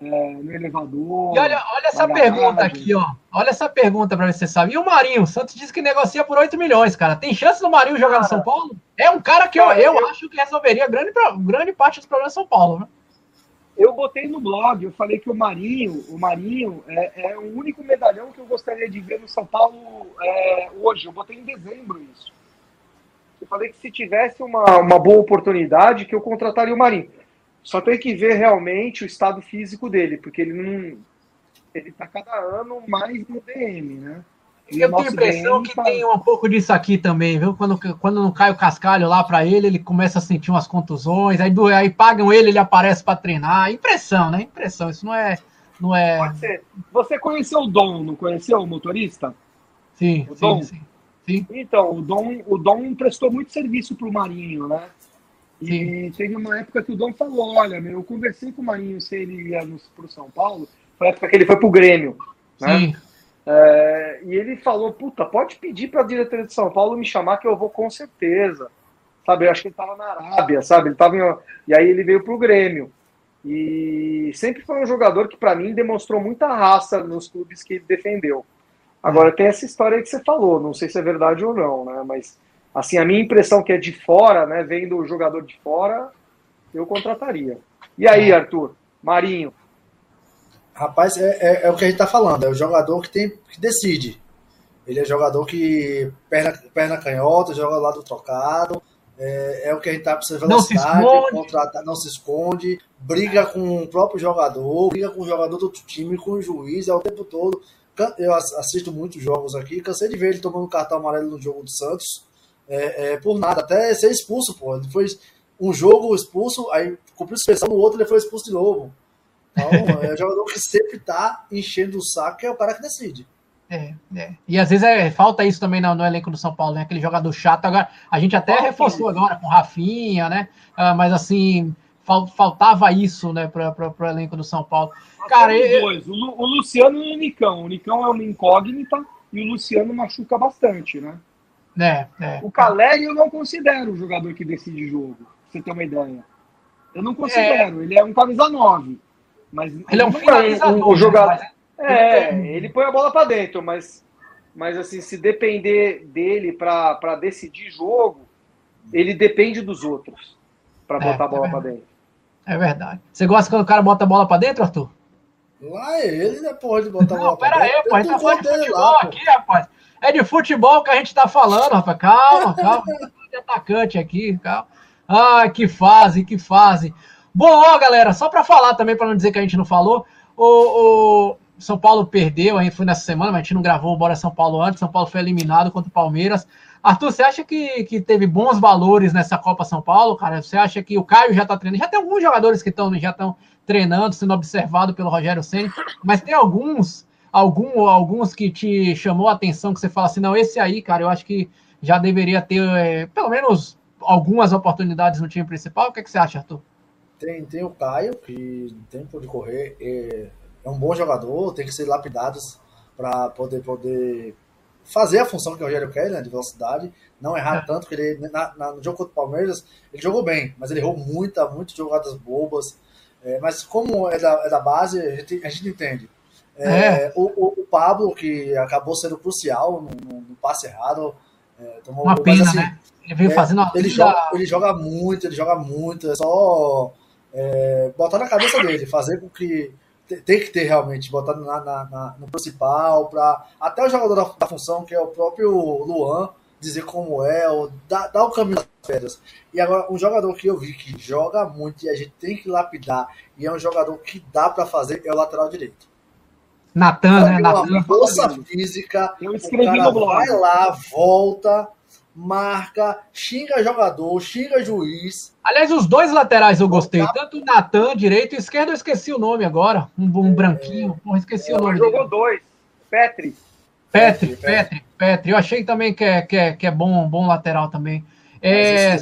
é, no elevador. E olha, olha essa pergunta aqui, ó. Olha essa pergunta para ver se você sabe. E o Marinho? O Santos disse que negocia por 8 milhões, cara. Tem chance do Marinho jogar cara, no São Paulo? É um cara que eu, eu, eu acho que resolveria grande, grande parte dos problemas do São Paulo, né? Eu botei no blog, eu falei que o Marinho, o Marinho é, é o único medalhão que eu gostaria de ver no São Paulo é, hoje. Eu botei em dezembro isso. Eu falei que se tivesse uma, uma boa oportunidade, que eu contrataria o Marinho. Só tem que ver realmente o estado físico dele, porque ele não. Ele tá cada ano mais no DM, né? E eu tenho a impressão DM que tá... tem um pouco disso aqui também, viu? Quando, quando não cai o cascalho lá para ele, ele começa a sentir umas contusões, aí, do, aí pagam ele, ele aparece para treinar. Impressão, né? Impressão. Isso não é, Não é. Pode ser. Você conheceu o Dom, não conheceu o motorista? Sim, O sim, Dom? sim. Sim. Então, o Dom, o Dom prestou muito serviço pro Marinho, né? E Sim. teve uma época que o Dom falou: olha, meu, eu conversei com o Marinho se ele ia no, pro São Paulo. Foi a época que ele foi pro Grêmio. Né? Sim. É, e ele falou: puta, pode pedir pra diretoria de São Paulo me chamar que eu vou com certeza. Sabe, eu acho que ele tava na Arábia, sabe? Ele tava em- E aí ele veio pro Grêmio. E sempre foi um jogador que, pra mim, demonstrou muita raça nos clubes que ele defendeu. Agora, tem essa história aí que você falou, não sei se é verdade ou não, né? Mas, assim, a minha impressão que é de fora, né? Vendo o jogador de fora, eu contrataria. E aí, Arthur? Marinho? Rapaz, é, é, é o que a gente tá falando, é o jogador que tem que decide. Ele é jogador que perna, perna canhota, joga lá do trocado. É, é o que a gente tá precisando Não se velocidade, contratar, não se esconde, briga com o próprio jogador, briga com o jogador do outro time, com o juiz, é o tempo todo. Eu as- assisto muitos jogos aqui, cansei de ver ele tomando cartão amarelo no jogo do Santos, é, é, por nada, até ser expulso, pô. Ele foi um jogo expulso, aí cumpriu suspensão, no outro ele foi expulso de novo. Então, é o jogador que sempre tá enchendo o saco, que é o cara que decide. É, é. E às vezes é, falta isso também no, no elenco do São Paulo, né? Aquele jogador chato. Agora, a gente até reforçou agora com Rafinha, né? Ah, mas assim, faltava isso, né, para o elenco do São Paulo. Cara, eu- dois, o, Lu- o Luciano e o Nicão. O Nicão é uma incógnita e o Luciano machuca bastante, né? É, é. O Caleri eu não considero o jogador que decide jogo, pra você ter uma ideia. Eu não considero, ele é um camisa 9. Mas Ele é um finalizador. o, o jogador. né? É, ele põe a bola pra dentro, mas, mas assim, se depender dele pra pra decidir jogo, ele depende dos outros pra É, botar a é bola pra verdade. dentro. É verdade. Você gosta quando o cara bota a bola pra dentro, Arthur? Lá é ele, né, porra, de botar a Não, bola pra pera aí, dentro. pô. A gente tá falando de futebol lá, aqui, rapaz. É de futebol que a gente tá falando, rapaz. Calma, calma. De atacante aqui, calma. Ai, que fase, que fase. Bom, ó, galera, só pra falar também, pra não dizer que a gente não falou, o, o São Paulo perdeu, aí foi nessa semana, mas a gente não gravou o Bora São Paulo antes. São Paulo foi eliminado contra o Palmeiras. Arthur, você acha que, que teve bons valores nessa Copa São Paulo, cara? Você acha que o Caio já tá treinando? Já tem alguns jogadores que estão já estão treinando, sendo observado pelo Rogério Ceni, mas tem alguns, algum, alguns que te chamou a atenção que você fala assim, não, esse aí, cara, eu acho que já deveria ter é, pelo menos algumas oportunidades no time principal. O que, é que você acha, Arthur? Tem, tem o Caio, que não tem por onde correr, é, é um bom jogador, tem que ser lapidados para poder, poder fazer a função que o Rogério quer, né, de velocidade, não errar É. tanto, porque ele, na, na- no jogo contra o Palmeiras, ele jogou bem, mas ele errou muita, muitas jogadas bobas, é, mas como é da, é da base, a gente, a gente entende. É, O, o- o Pablo, que acabou sendo crucial no, no- no passe errado, é, tomou Uma pena, assim, né? Ele veio é, fazendo uma ele joga, ele joga muito, ele joga muito, é só é, botar na cabeça dele, fazer com que tem que ter realmente, botar na, na- na- no principal, para até o jogador da, da função, que é o próprio Luan, dizer como é, ou dar, dar o caminho das pedras. E agora, um jogador que eu vi que joga muito e a gente tem que lapidar, e é um jogador que dá para fazer, é o lateral direito. Natan, né? Natan. uma força física, Eu o escrevi cara no blog. vai lá, volta, marca, xinga jogador, xinga juiz. Aliás, os dois laterais eu gostei. Tanto o Natan, direito e esquerdo, eu esqueci o nome agora. Um, um branquinho. Porra, esqueci o nome. Jogou dele. dois. Petri. Petri, Petri, Petri, Petri. Eu achei também que é, que é, que é bom, bom lateral também. É,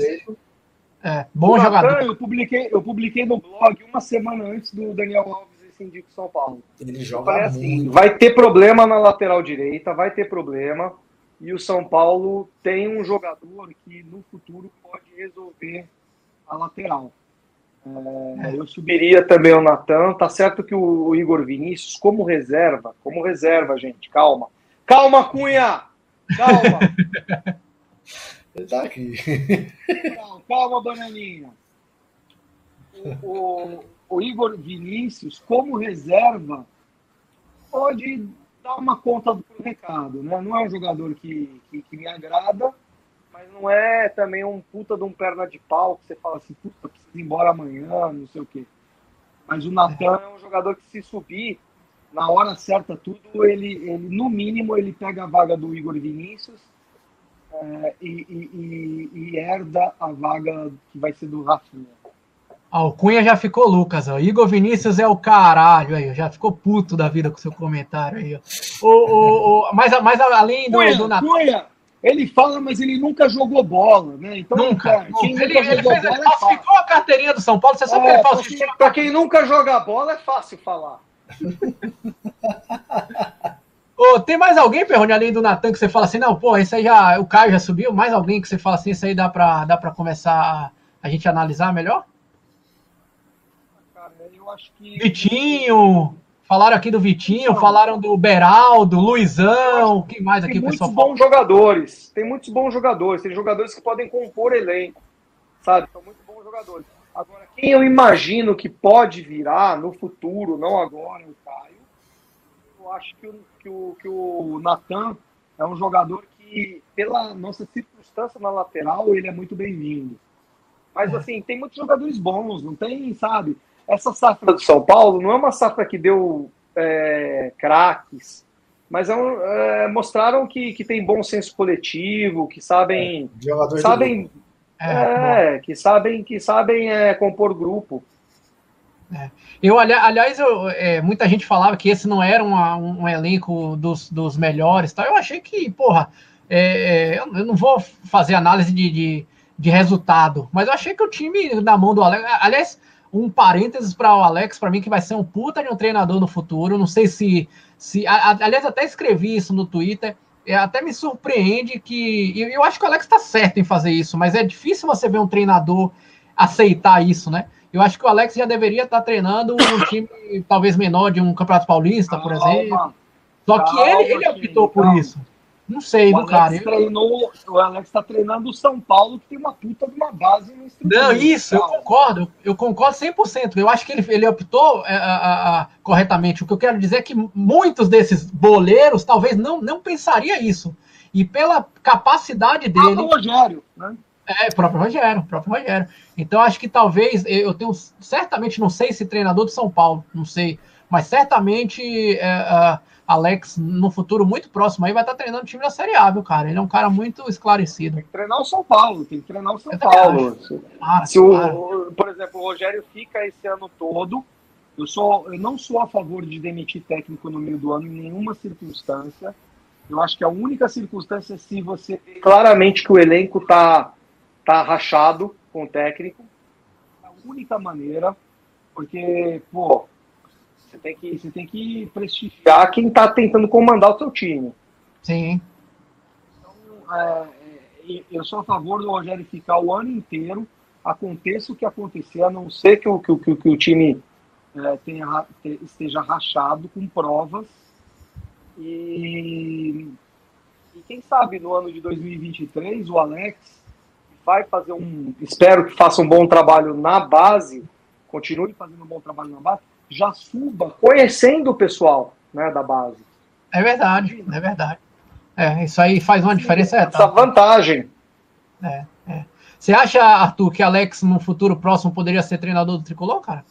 é, bom O Natan, jogador. Eu publiquei, eu publiquei no blog uma semana antes do Daniel Alves indico São Paulo. ele joga falei assim, vai ter problema na lateral direita, vai ter problema. E o São Paulo tem um jogador que no futuro pode resolver a lateral. É, eu subiria também o Natan. Tá certo que o Igor Vinícius, como reserva, como reserva, gente, calma. Calma, Cunha! Calma! Ele tá aqui. Calma, calma, bananinha. O, o- o Igor Vinícius, como reserva, pode dar uma conta do recado. Né? Não é um jogador que, que, que me agrada, mas não é também um puta de um perna de pau que você fala assim, puta, precisa ir embora amanhã, não sei o quê. Mas o Natan é um jogador que se subir na hora certa tudo, ele, ele no mínimo ele pega a vaga do Igor Vinícius é, e, e- e- e herda a vaga que vai ser do Rafinha. Ó, o Cunha já ficou Lucas, ó. Igor Vinícius é o caralho aí, já ficou puto da vida com seu comentário aí, ó. O, o, o, mas, mas além do, Cunha, do Natan. Cunha, ele fala, mas ele nunca jogou bola, né? Então, Nunca. nunca. Ele, ele fez, bola é falsificou a carteirinha do São Paulo, você sabe que É, ele falsificou. Pra quem nunca joga bola, é fácil falar. Ô, tem mais alguém, Perrone, além do Natan, que você fala assim, não, pô, esse aí já, o Caio já subiu, mais alguém que você fala assim, isso aí dá pra, dá pra começar a, a gente analisar melhor? Acho que. Vitinho, falaram aqui do Vitinho, falaram do Beraldo, Luizão, quem mais aqui Tem o muitos pessoal fala? bons jogadores. Tem muitos bons jogadores. Tem jogadores que podem compor elenco. Sabe? São muito bons jogadores. Agora, quem eu imagino que pode virar no futuro, não agora, o Caio, eu acho que o, que o, que o Natan é um jogador que, pela nossa circunstância na lateral, ele é muito bem-vindo. Mas, assim, tem muitos jogadores bons, não tem, sabe? Essa safra do São Paulo não é uma safra que deu é, craques, mas é um- é, mostraram que, que tem bom senso coletivo, que sabem, Jogadores do sabem É, é, que sabem que sabem é, compor grupo. Eu, ali- aliás, eu, é, muita gente falava que esse não era uma- um, elenco dos, dos melhores. Tá? Eu achei que, porra, é, é, eu eu não vou fazer análise de, de, de resultado, mas eu achei que o time na mão do Alex. Aliás, um parênteses para o Alex, para mim, que vai ser um puta de um treinador no futuro. Não sei se. se aliás, até escrevi isso no Twitter. É, até me surpreende que. Eu acho que o Alex está certo em fazer isso, mas é difícil você ver um treinador aceitar isso, né? Eu acho que o Alex já deveria estar treinando um time talvez menor de um Campeonato Paulista, por exemplo. Só que ele, ele optou por isso. Não sei, O do cara. Alex, Eu- treinou, o Alex tá treinando o São Paulo, que tem uma puta de uma base no. Não, isso, eu concordo. Eu concordo 100%. Eu acho que ele, ele optou é, a- a- corretamente. O que eu quero dizer é que muitos desses boleiros talvez não, não pensaria isso. E pela capacidade Ah, dele. o Rogério, né? É, o próprio Rogério, o próprio Rogério. Então acho que talvez, eu tenho, certamente não sei se treinador do São Paulo, não sei, mas certamente é, a- Alex, no futuro muito próximo aí, vai estar treinando o time da Série A, viu, cara? Ele é um cara muito esclarecido. Tem que treinar o São Paulo, tem que treinar o São Eu Paulo. Se o, por exemplo, o Rogério fica esse ano todo, Eu, sou, eu não sou a favor de demitir técnico no meio do ano em nenhuma circunstância. Eu acho que a única circunstância é se você claramente que o elenco tá, tá rachado com o técnico. a única maneira, porque, pô, você tem que, você tem que prestigiar. Quem tá tentando comandar o seu time. Sim, É, é, eu sou a favor do Rogério ficar o ano inteiro, aconteça o que acontecer, a não ser que o, que, que, que o time é, tenha, esteja rachado com provas. E, e quem sabe no ano de 2023 o Alex Vai fazer um. Espero que faça um bom trabalho na base, continue fazendo um bom trabalho na base, já suba. conhecendo o pessoal né, da base. é verdade, é verdade. É, isso aí faz uma diferença. É, Essa tá. vantagem. Você acha, Arthur, que Alex no futuro próximo poderia ser treinador do Tricolor, cara?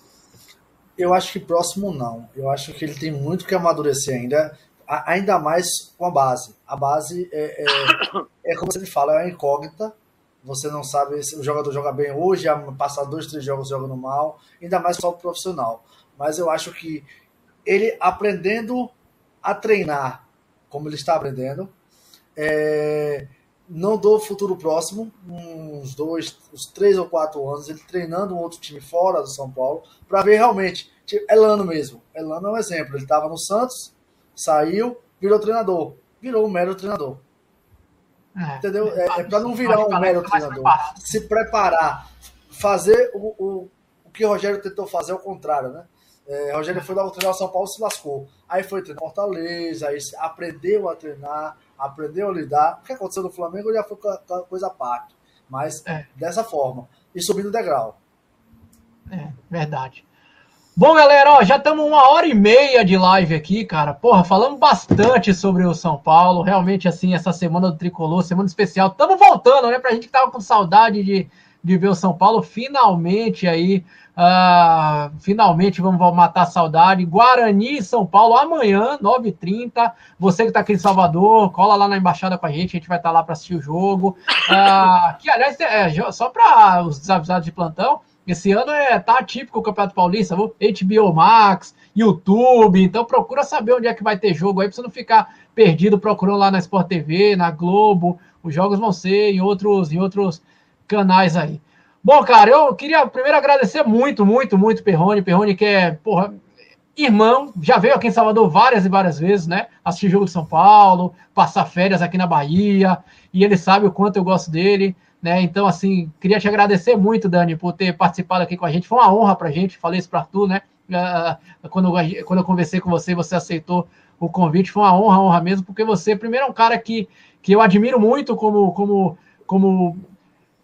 Eu acho que próximo não. Eu acho que ele tem muito que amadurecer ainda, ainda mais com a base. A base é, é, é como você fala, é uma incógnita. Você não sabe se o jogador joga bem hoje, a- passar dois, três jogos jogando mal, ainda mais só o profissional. Mas eu acho que ele aprendendo a treinar como ele está aprendendo, é, não dou futuro próximo, uns dois, uns três ou quatro anos, ele treinando um outro time fora do São Paulo, para ver realmente. Tipo, Elano mesmo. Elano é um exemplo. Ele estava no Santos, saiu, virou treinador. Virou um mero treinador. É. Entendeu? É, é para não virar um mero treinador. Se preparar, fazer o, o, o que o Rogério tentou fazer ao contrário, né? É, Rogério foi dar o treinar o São Paulo se lascou. Aí foi treinar Fortaleza, aí aprendeu a treinar, aprendeu a lidar. O que aconteceu no Flamengo já foi co- co- coisa à parte. Mas É. dessa forma. E subindo o degrau. É, verdade. Bom, galera, ó, já estamos uma hora e meia de live aqui, cara. Porra, falamos bastante sobre o São Paulo. Realmente, assim, essa semana do Tricolor, semana especial. Estamos voltando, né? Pra gente que tava com saudade de, de ver o São Paulo. Finalmente aí, ah, finalmente vamos matar a saudade. Guarani e São Paulo, amanhã, 9h30. Você que tá aqui em Salvador, cola lá na embaixada com a gente. A gente vai estar lá para assistir o jogo. Ah, que, aliás, é, só para os desavisados de plantão, Esse ano é tá atípico o Campeonato Paulista? HBO Max, YouTube, então procura saber onde é que vai ter jogo aí, para você não ficar perdido procurando lá na Sport TV, na Globo. Os jogos vão ser em outros, em outros canais aí. Bom, cara, eu queria primeiro agradecer muito, muito, muito Perrone. Perrone que é, porra, irmão, já veio aqui em Salvador várias e várias vezes, né? Assistir jogo de São Paulo, passar férias aqui na Bahia, e ele sabe o quanto eu gosto dele, né? Então, assim, queria te agradecer muito, Dani, por ter participado aqui com a gente. Foi uma honra pra gente, falei isso pra tu, né? Uh, quando, eu, quando eu conversei com você, você aceitou o convite, foi uma honra, honra mesmo, porque você, primeiro, é um cara que, que eu admiro muito como, como, como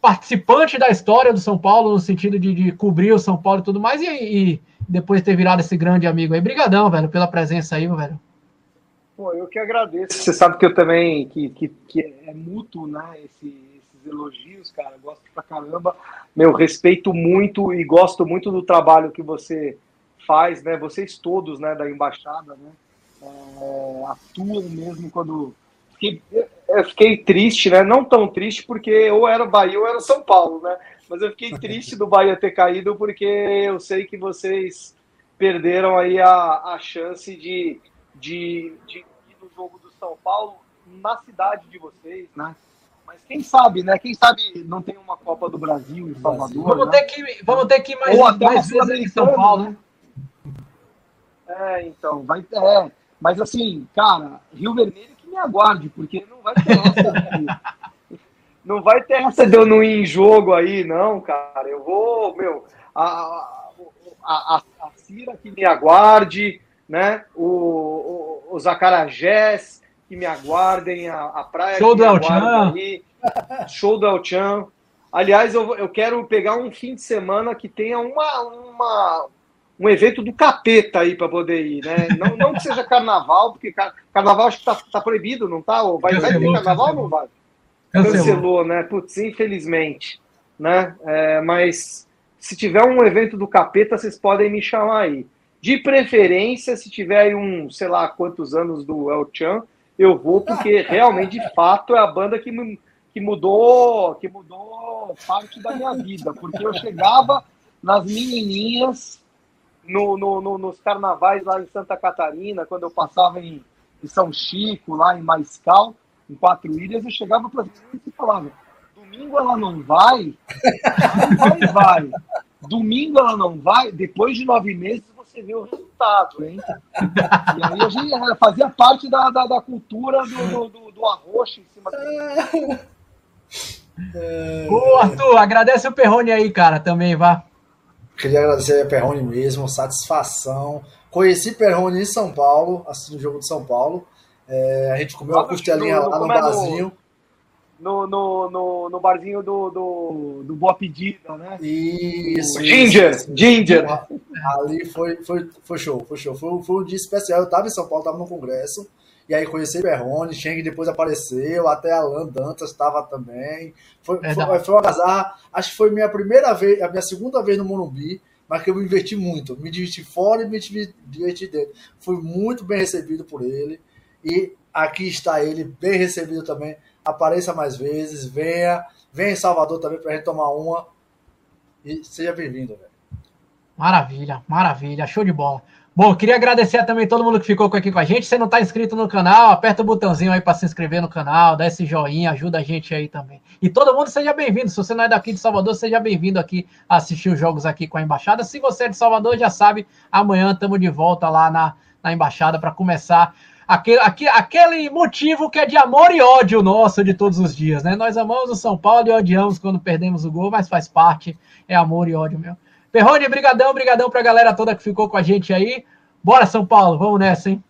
participante da história do São Paulo, no sentido de, de cobrir o São Paulo e tudo mais, e, e depois ter virado esse grande amigo aí. Brigadão, velho, pela presença aí, velho. Pô, eu que agradeço. Você sabe que eu também, que, que, que é mútuo, né, esse, esses elogios, cara, gosto pra caramba. Meu, respeito muito e gosto muito do trabalho que você faz, né, vocês todos, né, da Embaixada, né, é, atuam mesmo quando... Fiquei, eu fiquei triste, né, não tão triste porque ou era Bahia ou era São Paulo, né, mas eu fiquei triste do Bahia ter caído porque eu sei que vocês perderam aí a, a chance de, de, de, ir no jogo do São Paulo na cidade de vocês, né? Mas quem sabe, né? Quem sabe não tem uma Copa do Brasil em Salvador. Vamos, né? ter, que, vamos ter que ir mais, Ou até mais vezes em São Paulo, né? É, então, vai é, Mas assim, cara, Rio Vermelho me aguarde, porque não vai ter essa. Não vai ter essa de eu não ir em jogo aí, não, cara. Eu vou, meu, a, a, a, Cira que me aguarde, né? O, o, os acarajés que me aguardem, a, a praia Show que me aguardem Show do El Chan. Aliás, eu, eu quero pegar um fim de semana que tenha uma, uma um evento do capeta aí para poder ir, né? Não, não que seja carnaval, porque car carnaval acho que tá, tá proibido, não tá? Vai, vai ter carnaval ou não vai? Cancelou, Cancelou né? Putz, infelizmente. Né? É, mas se tiver um evento do capeta, vocês podem me chamar aí. De preferência, se tiver aí um, sei lá, quantos anos do El Chan, eu vou, porque realmente, de fato, é a banda que, que mudou que mudou parte da minha vida. Porque eu chegava nas menininhas, no, no, no, nos carnavais lá em Santa Catarina, quando eu passava em, em São Chico, lá em Maiscal, em quatro ilhas, eu chegava para as meninas e falava: domingo ela não vai, vai, vai. Domingo ela não vai, depois de nove meses você vê o resultado, hein? E aí a gente fazia parte da, da, da cultura do, do, do, arroxo em cima do. Ô, Arthur, agradece o Perrone aí, cara, também, vá. Queria agradecer a Perrone mesmo, satisfação. Conheci Perrone em São Paulo, assistindo o jogo de São Paulo. É, a gente comeu uma costelinha lá no barzinho. No, no, no, no, barzinho do, do, do Boa Pedida, né? Isso. Ginger, isso. Ginger. Ali foi, foi, foi show, foi show. Foi, foi um dia especial. Eu tava em São Paulo, tava no congresso. E aí conheci Berrone, Cheng depois apareceu, até Alan Dantas estava também. Foi, é foi, foi uma azar. Acho que foi minha primeira vez, a minha segunda vez no Morumbi, mas que eu me diverti muito. Me diverti fora e me diverti dentro. Fui muito bem recebido por ele. E aqui está ele, bem recebido também. Apareça mais vezes, venha, venha em Salvador também para a gente tomar uma. E seja bem-vindo, velho. Maravilha, maravilha, show de bola. Bom, queria agradecer também todo mundo que ficou aqui com a gente. Se não está inscrito no canal, aperta o botãozinho aí para se inscrever no canal, dá esse joinha, ajuda a gente aí também. E todo mundo seja bem-vindo. Se você não é daqui de Salvador, seja bem-vindo aqui a assistir os jogos aqui com a Embaixada. Se você é de Salvador, já sabe, amanhã estamos de volta lá na, na Embaixada para começar aquele, aquele, motivo que é de amor e ódio nosso de todos os dias, né? Nós amamos o São Paulo e odiamos quando perdemos o gol, mas faz parte, é amor e ódio meu. Perrone, brigadão, brigadão pra galera toda que ficou com a gente aí. Bora, São Paulo, vamos nessa, hein?